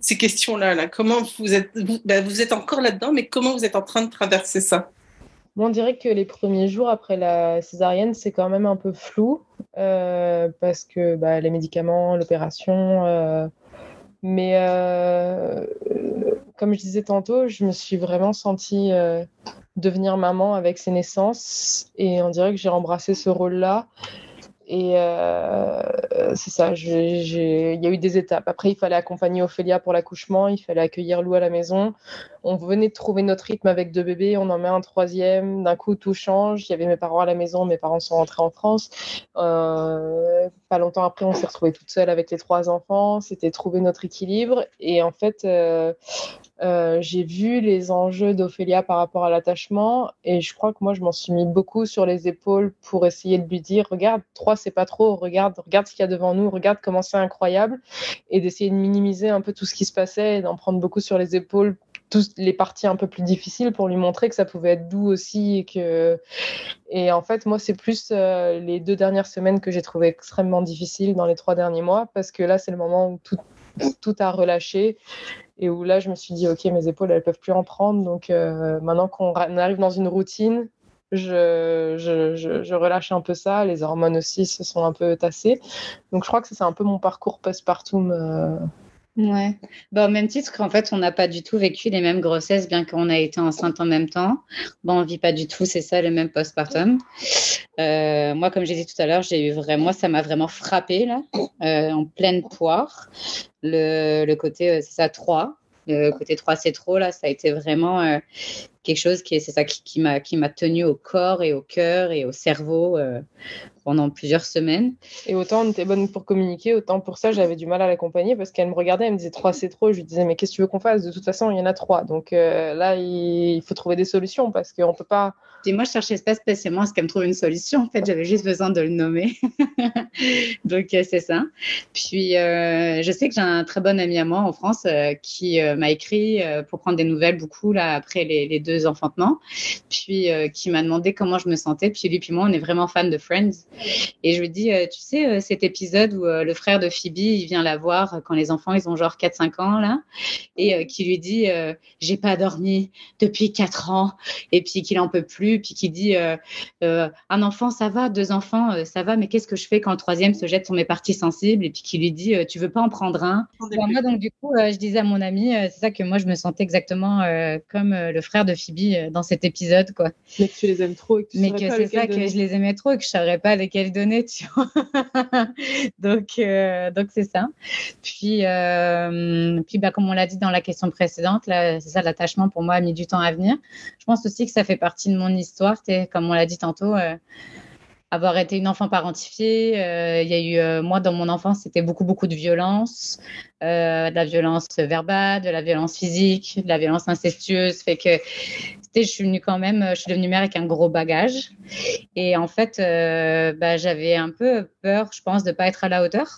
ces questions-là, là, comment vous êtes, ben, vous, êtes encore là-dedans, mais comment vous êtes en train de traverser ça? Moi, on dirait que les premiers jours après la césarienne, c'est quand même un peu flou euh, parce que bah, les médicaments, l'opération. mais comme je disais tantôt, je me suis vraiment sentie euh, devenir maman avec ses naissances et on dirait que j'ai embrassé ce rôle-là. Et euh, c'est ça, il y a eu des étapes. Après, il fallait accompagner Ophélia pour l'accouchement, il fallait accueillir Lou à la maison. On venait de trouver notre rythme avec deux bébés, on en met un troisième. D'un coup, tout change. Il y avait mes parents à la maison, mes parents sont rentrés en France. Euh, pas longtemps après, on s'est retrouvés toute seule avec les trois enfants. C'était trouver notre équilibre. Et en fait, euh, euh, j'ai vu les enjeux d'Ophélia par rapport à l'attachement et je crois que moi, je m'en suis mis beaucoup sur les épaules pour essayer de lui dire regarde, trois, c'est pas trop, regarde, regarde ce qu'il y a devant nous, regarde comment c'est incroyable et d'essayer de minimiser un peu tout ce qui se passait et d'en prendre beaucoup sur les épaules toutes les parties un peu plus difficiles pour lui montrer que ça pouvait être doux aussi et que et en fait moi c'est plus euh, les deux dernières semaines que j'ai trouvé extrêmement difficiles dans les trois derniers mois parce que là c'est le moment où tout tout a relâché et où là je me suis dit ok mes épaules elles peuvent plus en prendre. Donc euh, maintenant qu'on arrive dans une routine je, je, je, relâche un peu ça. Les hormones aussi se sont un peu tassées. Donc je crois que c'est un peu mon parcours postpartum euh, Ouais. Bon, au même titre qu'en fait, on n'a pas du tout vécu les mêmes grossesses, bien qu'on a été enceinte en même temps. Bon, on vit pas du tout, c'est ça, le même postpartum. Euh, moi, comme j'ai dit tout à l'heure, j'ai eu vraiment, ça m'a vraiment frappé là, euh, en pleine poire. Le, le côté, euh, c'est ça, 3. Côté 3, c'est trop là, ça a été vraiment euh, quelque chose qui est, c'est ça qui, m'a, qui m'a tenu au corps et au cœur et au cerveau euh, pendant plusieurs semaines. Et autant on était bonne pour communiquer, autant pour ça j'avais du mal à l'accompagner parce qu'elle me regardait, elle me disait 3 c'est trop. Je lui disais mais qu'est-ce que tu veux qu'on fasse? De toute façon, il y en a trois. Donc euh, là, il faut trouver des solutions parce qu'on peut pas. Et moi, je cherchais pas spécialement à ce qu'elle me trouve une solution. En fait, j'avais juste besoin de le nommer. <laughs> Donc euh, c'est ça. Puis euh, je sais que j'ai un très bon ami à moi en France qui m'a écrit pour prendre des nouvelles beaucoup là après les, deux enfantements. Puis qui m'a demandé comment je me sentais. Puis lui puis moi, on est vraiment fans de Friends. Et je lui dis, euh, tu sais, euh, cet épisode où euh, le frère de Phoebe, il vient la voir quand les enfants, ils ont genre 4-5 ans, là, et qui lui dit, j'ai pas dormi depuis 4 ans, et puis qu'il en peut plus, puis qui dit, un enfant, ça va, deux enfants, ça va, mais qu'est-ce que je fais quand le troisième se jette sur mes parties sensibles, et puis qui lui dit, tu veux pas en prendre un? Moi, donc, du coup, je disais à mon ami, c'est ça que moi, je me sentais exactement comme le frère de Phoebe dans cet épisode, quoi. Mais que tu les aimes trop, et que Mais que c'est ça, que je les aimais trop, et que je savais pas lesquelles donner, tu vois. <laughs> donc, euh, donc c'est ça. Puis, euh, puis bah, comme on l'a dit dans la question précédente, c'est ça, l'attachement pour moi a mis du temps à venir. Je pense aussi que ça fait partie de mon histoire, comme on l'a dit tantôt. Euh, avoir été une enfant parentifiée, il y a eu, moi dans mon enfance, c'était beaucoup, beaucoup de violence, de la violence verbale, de la violence physique, de la violence incestueuse. Fait que je suis venue quand même, je suis devenue mère avec un gros bagage. Et en fait, euh, bah, j'avais un peu peur, je pense, de ne pas être à la hauteur.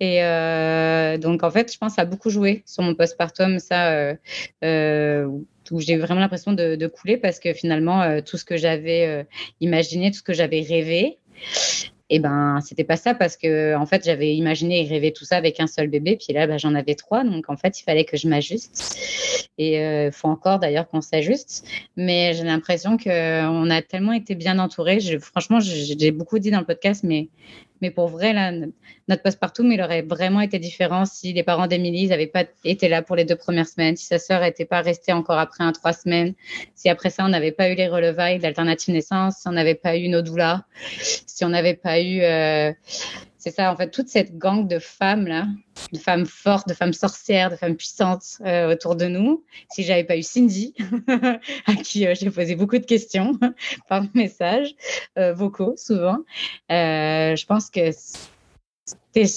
Et euh, donc, en fait, je pense que ça a beaucoup joué sur mon postpartum, ça, euh, où j'ai vraiment l'impression de, couler parce que finalement, tout ce que j'avais imaginé, tout ce que j'avais rêvé, et eh ben c'était pas ça parce que en fait j'avais imaginé et rêvé tout ça avec un seul bébé. Puis là bah, j'en avais trois. Donc en fait il fallait que je m'ajuste. Et il euh, faut encore d'ailleurs qu'on s'ajuste. Mais j'ai l'impression que on a tellement été bien entourés. Franchement j'ai beaucoup dit dans le podcast mais mais pour vrai, là, notre postpartum, il aurait vraiment été différent si les parents d'Émilie n'avaient pas été là pour les deux premières semaines, si sa sœur n'était pas restée encore après un trois semaines, si après ça, on n'avait pas eu les relevailles d'alternative naissance, si on n'avait pas eu nos doulas, si on n'avait pas eu... Euh, c'est ça, en fait, toute cette gang de femmes là, de femmes fortes, de femmes sorcières, de femmes puissantes euh, autour de nous. Si j'avais pas eu Cindy, <laughs> à qui euh, j'ai posé beaucoup de questions <laughs> par message, euh, vocaux souvent, je pense que c'était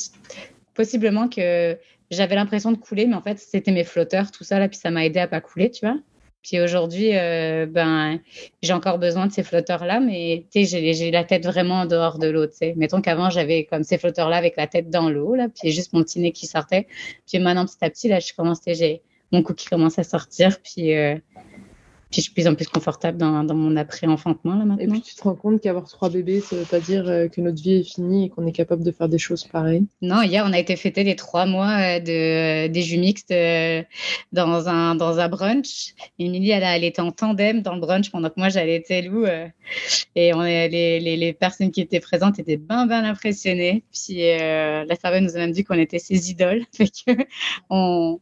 possiblement que j'avais l'impression de couler, mais en fait c'était mes flotteurs, tout ça là, puis ça m'a aidé à pas couler, tu vois. Puis aujourd'hui, euh, ben, j'ai encore besoin de ces flotteurs-là, mais j'ai la tête vraiment en dehors de l'eau. Mettons qu'avant, j'avais comme ces flotteurs-là avec la tête dans l'eau, là, puis juste mon petit nez qui sortait. Puis maintenant, petit à petit, là, je commence, j'ai mon cou qui commence à sortir. Puis, puis je suis plus en plus confortable dans, dans mon après-enfantement là maintenant. Et puis tu te rends compte qu'avoir trois bébés, ça veut pas dire euh, que notre vie est finie et qu'on est capable de faire des choses pareilles. Non, hier on a été fêter les trois mois euh, de des jus mixtes euh, dans un dans un brunch. Emily elle, elle était en tandem dans le brunch pendant que moi j'allais être loup et on les, les, les personnes qui étaient présentes étaient bien bien impressionnées. Puis la serveuse nous a même dit qu'on était ses idoles. <laughs> Fait que on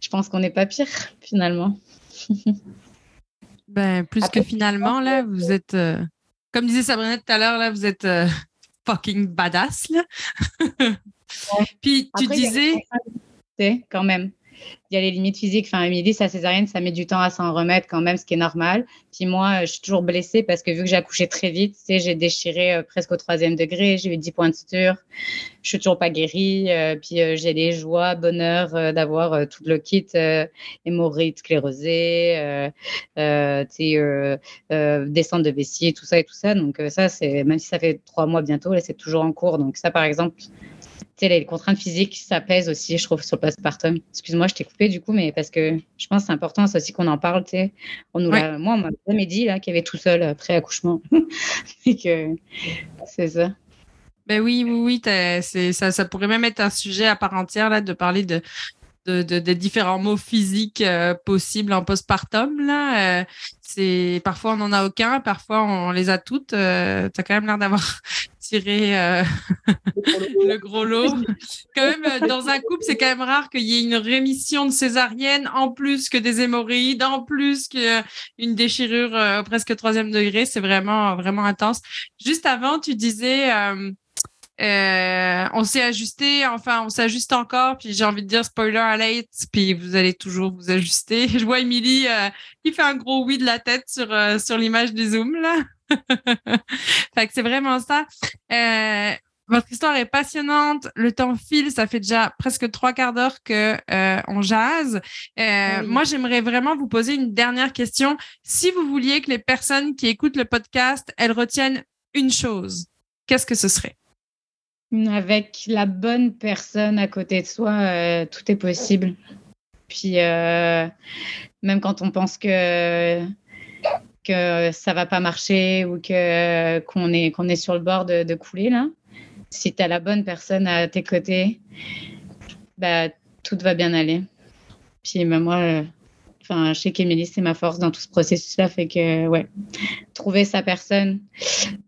je pense qu'on n'est pas pire finalement. <laughs> ben, plus que finalement, là, vous êtes, euh, comme disait Sabrina tout à l'heure, là, vous êtes euh, <laughs> fucking badass, là. <laughs> Puis tu disais. Quand même il y a les limites physiques. Enfin, Émilie, sa césarienne, ça met du temps à s'en remettre quand même, ce qui est normal. Puis moi, je suis toujours blessée parce que vu que j'ai accouché très vite, tu sais, j'ai déchiré euh, presque au troisième degré, j'ai eu 10 points de suture, je suis toujours pas guérie. Euh, puis euh, j'ai les joies, bonheur d'avoir tout le kit, hémorroïdes sclérosée, tu sais, descente de vessie, tout ça et tout ça. Donc ça, c'est même si ça fait trois mois bientôt, là, c'est toujours en cours. Donc ça, par exemple, les contraintes physiques, ça pèse aussi, je trouve, sur le postpartum. Excuse-moi, je t'ai coupé du coup, mais parce que je pense que c'est important aussi qu'on en parle. On nous Moi, on m'a jamais dit là qu'il y avait tout seul après accouchement. <laughs> Que c'est ça. Ben oui, oui, oui, ça, ça pourrait même être un sujet à part entière là, de parler de, de, différents mots physiques euh, possibles en postpartum. Euh, parfois on n'en a aucun, parfois on les a toutes. Euh, tu as quand même l'air d'avoir <laughs> tiré euh, <laughs> le gros lot. quand même, dans un couple, c'est quand même rare qu'il y ait une rémission de césarienne en plus que des hémorroïdes, en plus qu'une déchirure presque troisième degré. C'est vraiment, vraiment intense. Juste avant, tu disais, on s'est ajusté, enfin, on s'ajuste encore. Puis j'ai envie de dire spoiler alert, puis vous allez toujours vous ajuster. <laughs> Je vois Émilie qui fait un gros oui de la tête sur, sur l'image du Zoom, là. <laughs> fait que c'est vraiment ça. Euh, votre histoire est passionnante. Le temps file. Ça fait déjà presque trois quarts d'heure que euh, on jase. Euh, moi, j'aimerais vraiment vous poser une dernière question. Si vous vouliez que les personnes qui écoutent le podcast, elles retiennent une chose, qu'est-ce que ce serait? Avec la bonne personne à côté de soi, tout est possible. Puis même quand on pense que que ça va pas marcher ou que qu'on est qu'on est sur le bord de, couler là, si tu as la bonne personne à tes côtés, bah tout va bien aller. Puis bah, moi, euh, enfin, je sais qu'Emilie, c'est ma force dans tout ce processus-là, fait que ouais, trouver sa personne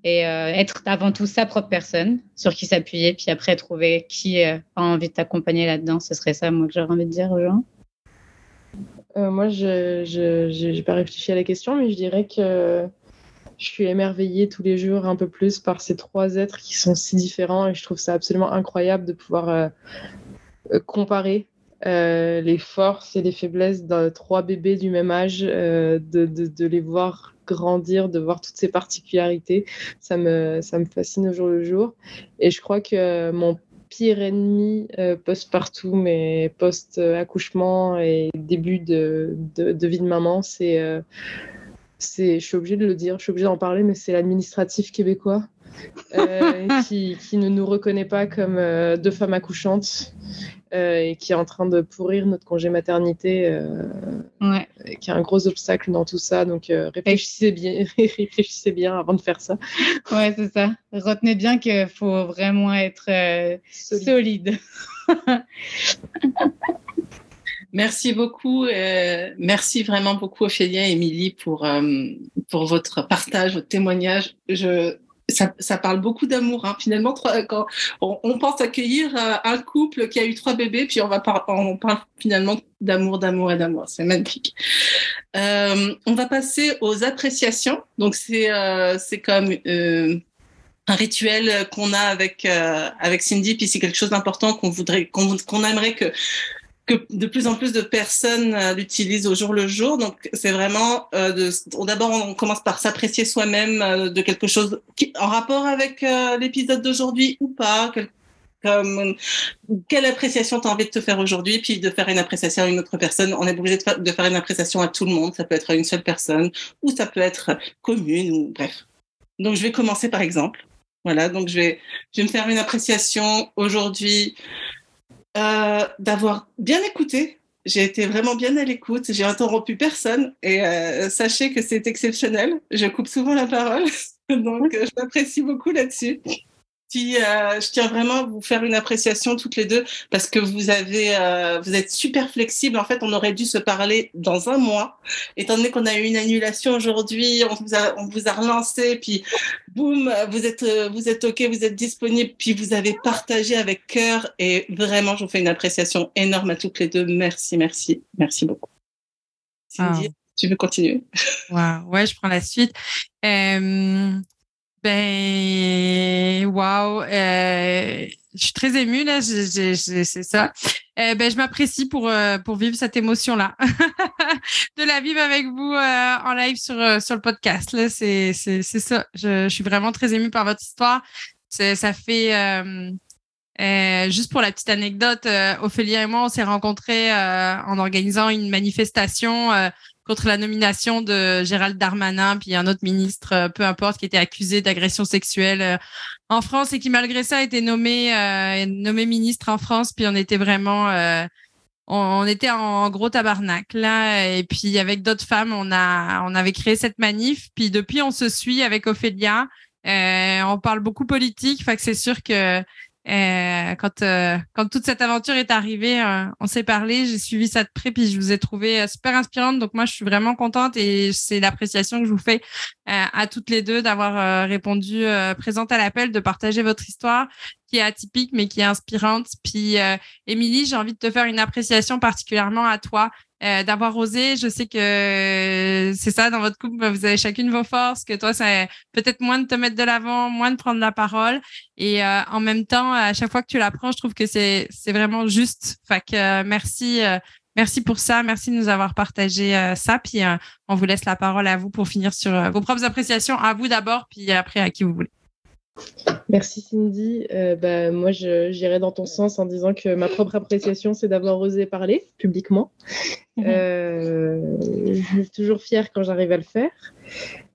et euh, être avant tout sa propre personne sur qui s'appuyer, puis après trouver qui euh, a envie de t'accompagner là-dedans, ce serait ça moi que j'aurais envie de dire aux gens. Euh, moi, je n'ai pas réfléchi à la question, mais je dirais que je suis émerveillée tous les jours un peu plus par ces trois êtres qui sont si différents et je trouve ça absolument incroyable de pouvoir euh, euh, les forces et les faiblesses de trois bébés du même âge, de, de, de, les voir grandir, de voir toutes ces particularités. Ça me, ça me fascine au jour le jour. Et je crois que mon pire ennemi euh, post-partum et post-accouchement et début de, de, vie de maman, c'est, euh, je suis obligée de le dire, je suis obligée d'en parler, mais c'est l'administratif québécois euh, <laughs> qui, qui, ne nous reconnaît pas comme deux femmes accouchantes euh, et qui est en train de pourrir notre congé maternité, euh, ouais. qui est un gros obstacle dans tout ça. Donc euh, réfléchissez bien, <laughs> réfléchissez bien avant de faire ça. Ouais, c'est ça. Retenez bien qu'il faut vraiment être solide. <laughs> Merci beaucoup. Euh, merci vraiment beaucoup, Ophélia et Émilie, pour, pour votre partage, votre témoignage. Je, ça, parle beaucoup d'amour. Hein. Finalement, quand on, pense accueillir euh, un couple qui a eu trois bébés, puis on va on parle finalement d'amour, d'amour et d'amour. C'est magnifique. Euh, on va passer aux appréciations. Donc c'est euh, comme euh, un rituel qu'on a avec avec Cindy, puis c'est quelque chose d'important qu'on voudrait qu'on aimerait que que de plus en plus de personnes euh, l'utilisent au jour le jour. Donc, c'est vraiment euh. D'abord, on commence par s'apprécier soi-même euh, de quelque chose en rapport avec l'épisode d'aujourd'hui ou pas. comme quelle appréciation tu as envie de te faire aujourd'hui, puis de faire une appréciation à une autre personne. On est obligé de, de, faire une appréciation à tout le monde. Ça peut être à une seule personne ou ça peut être commune ou bref. Donc, je vais commencer par exemple. Voilà, donc je vais, je vais me faire une appréciation aujourd'hui euh, d'avoir bien écouté J'ai été vraiment bien à l'écoute. J'ai interrompu personne et euh, sachez que c'est exceptionnel. Je coupe souvent la parole, <laughs> donc euh, je m'apprécie beaucoup là-dessus. Euh, je tiens vraiment à vous faire une appréciation toutes les deux parce que vous avez, euh, vous êtes super flexible. En fait, on aurait dû se parler dans un mois. Étant donné qu'on a eu une annulation aujourd'hui, on vous a, on vous a relancé, puis boum, vous êtes, euh, vous êtes ok, vous êtes disponible, puis vous avez partagé avec cœur et vraiment, je vous fais une appréciation énorme à toutes les deux. Merci, merci, merci beaucoup. Cindy, tu veux continuer? Wow. Ouais, je prends la suite. Euh, ben, wow, euh, je suis très émue là, c'est ça. Euh, ben, je m'apprécie pour euh, pour vivre cette émotion là, <laughs> de la vivre avec vous euh, en live sur euh, sur le podcast là, c'est c'est ça. Je, suis vraiment très émue par votre histoire. Ça fait juste pour la petite anecdote, Ophélia et moi, on s'est rencontrés en organisant une manifestation contre la nomination de Gérald Darmanin, puis un autre ministre, euh, peu importe, qui était accusé d'agression sexuelle euh, en France et qui malgré ça a été nommé euh, ministre en France. Puis on était vraiment on, était en gros tabarnak là. Et puis avec d'autres femmes on a on avait créé cette manif. Puis depuis on se suit avec Ophélia. On parle beaucoup politique. Fait que c'est sûr que euh, quand euh, quand toute cette aventure est arrivée, euh, on s'est parlé, j'ai suivi ça de près, puis je vous ai trouvé super inspirante. Donc moi, je suis vraiment contente et c'est l'appréciation que je vous fais à toutes les deux d'avoir répondu présente à l'appel, de partager votre histoire qui est atypique mais qui est inspirante. Puis Émilie, j'ai envie de te faire une appréciation particulièrement à toi euh, d'avoir osé. Je sais que c'est ça, dans votre couple, vous avez chacune vos forces, que toi, c'est peut-être moins de te mettre de l'avant, moins de prendre la parole. Et euh, en même temps, à chaque fois que tu l'apprends, je trouve que c'est, c'est vraiment juste. Fait que euh, merci. Merci pour ça. Merci de nous avoir partagé ça. Puis on vous laisse la parole à vous pour finir sur vos propres appréciations. À vous d'abord, puis après à qui vous voulez. Merci Cindy. Euh, bah, moi, j'irai dans ton sens en disant que ma propre appréciation, c'est d'avoir osé parler publiquement. Mhm. Euh, je suis toujours fière quand j'arrive à le faire.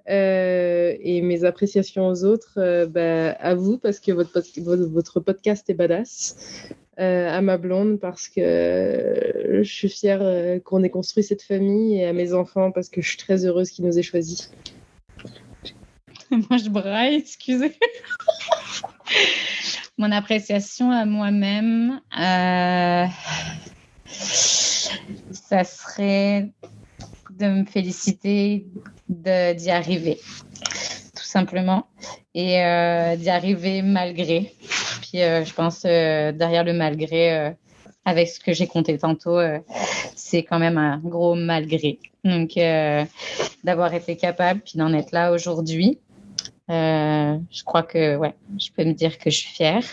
Euh, et mes appréciations aux autres, bah, à vous, parce que votre, votre podcast est badass. À ma blonde, parce que je suis fière qu'on ait construit cette famille, et à mes enfants, parce que je suis très heureuse qu'ils nous aient choisis. <laughs> Moi, je braille, excusez. <laughs> Mon appréciation à moi-même, euh, ça serait de me féliciter d'y arriver, tout simplement, et euh, d'y arriver malgré. Euh, je pense derrière le malgré, avec ce que j'ai compté tantôt, c'est quand même un gros malgré. Donc d'avoir été capable, puis d'en être là aujourd'hui. Euh, je crois que ouais, je peux me dire que je suis fière.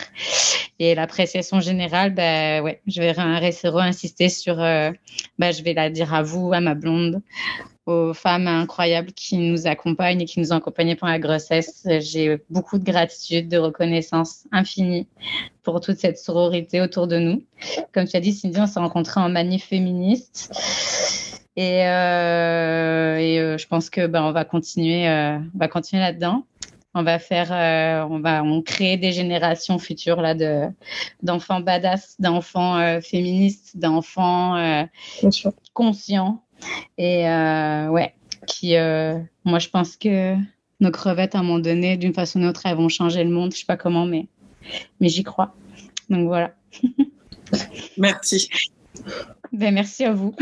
Et l'appréciation générale, bah, ouais, je vais re-insister sur, euh, bah, je vais la dire à vous, à ma blonde, aux femmes incroyables qui nous accompagnent et qui nous ont accompagnés pendant la grossesse. J'ai beaucoup de gratitude, de reconnaissance infinie pour toute cette sororité autour de nous. Comme tu as dit, Cindy, on s'est rencontrés en manif féministe. Et, euh, et euh, je pense que ben on va continuer, euh, on va continuer là-dedans. On va faire, on va, on créer des générations futures là de d'enfants badass, d'enfants féministes, d'enfants conscients. Et ouais, qui, moi je pense que nos crevettes à un moment donné, d'une façon ou d'une autre, elles vont changer le monde. Je sais pas comment, mais mais j'y crois. Donc voilà. <laughs> Merci. Ben, merci à vous.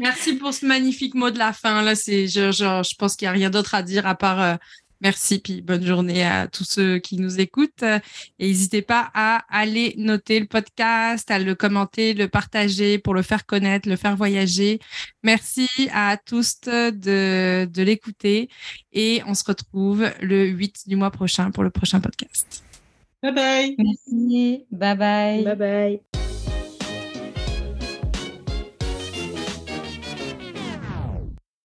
merci pour ce magnifique mot de la fin. Là, c'est, je, je, je pense qu'il n'y a rien d'autre à dire à part euh, merci puis bonne journée à tous ceux qui nous écoutent. Et n'hésitez pas à aller noter le podcast, à le commenter, le partager pour le faire connaître, le faire voyager. Merci à tous de, de l'écouter et on se retrouve le 8 du mois prochain pour le prochain podcast. Bye bye. Merci. Bye bye. Bye bye.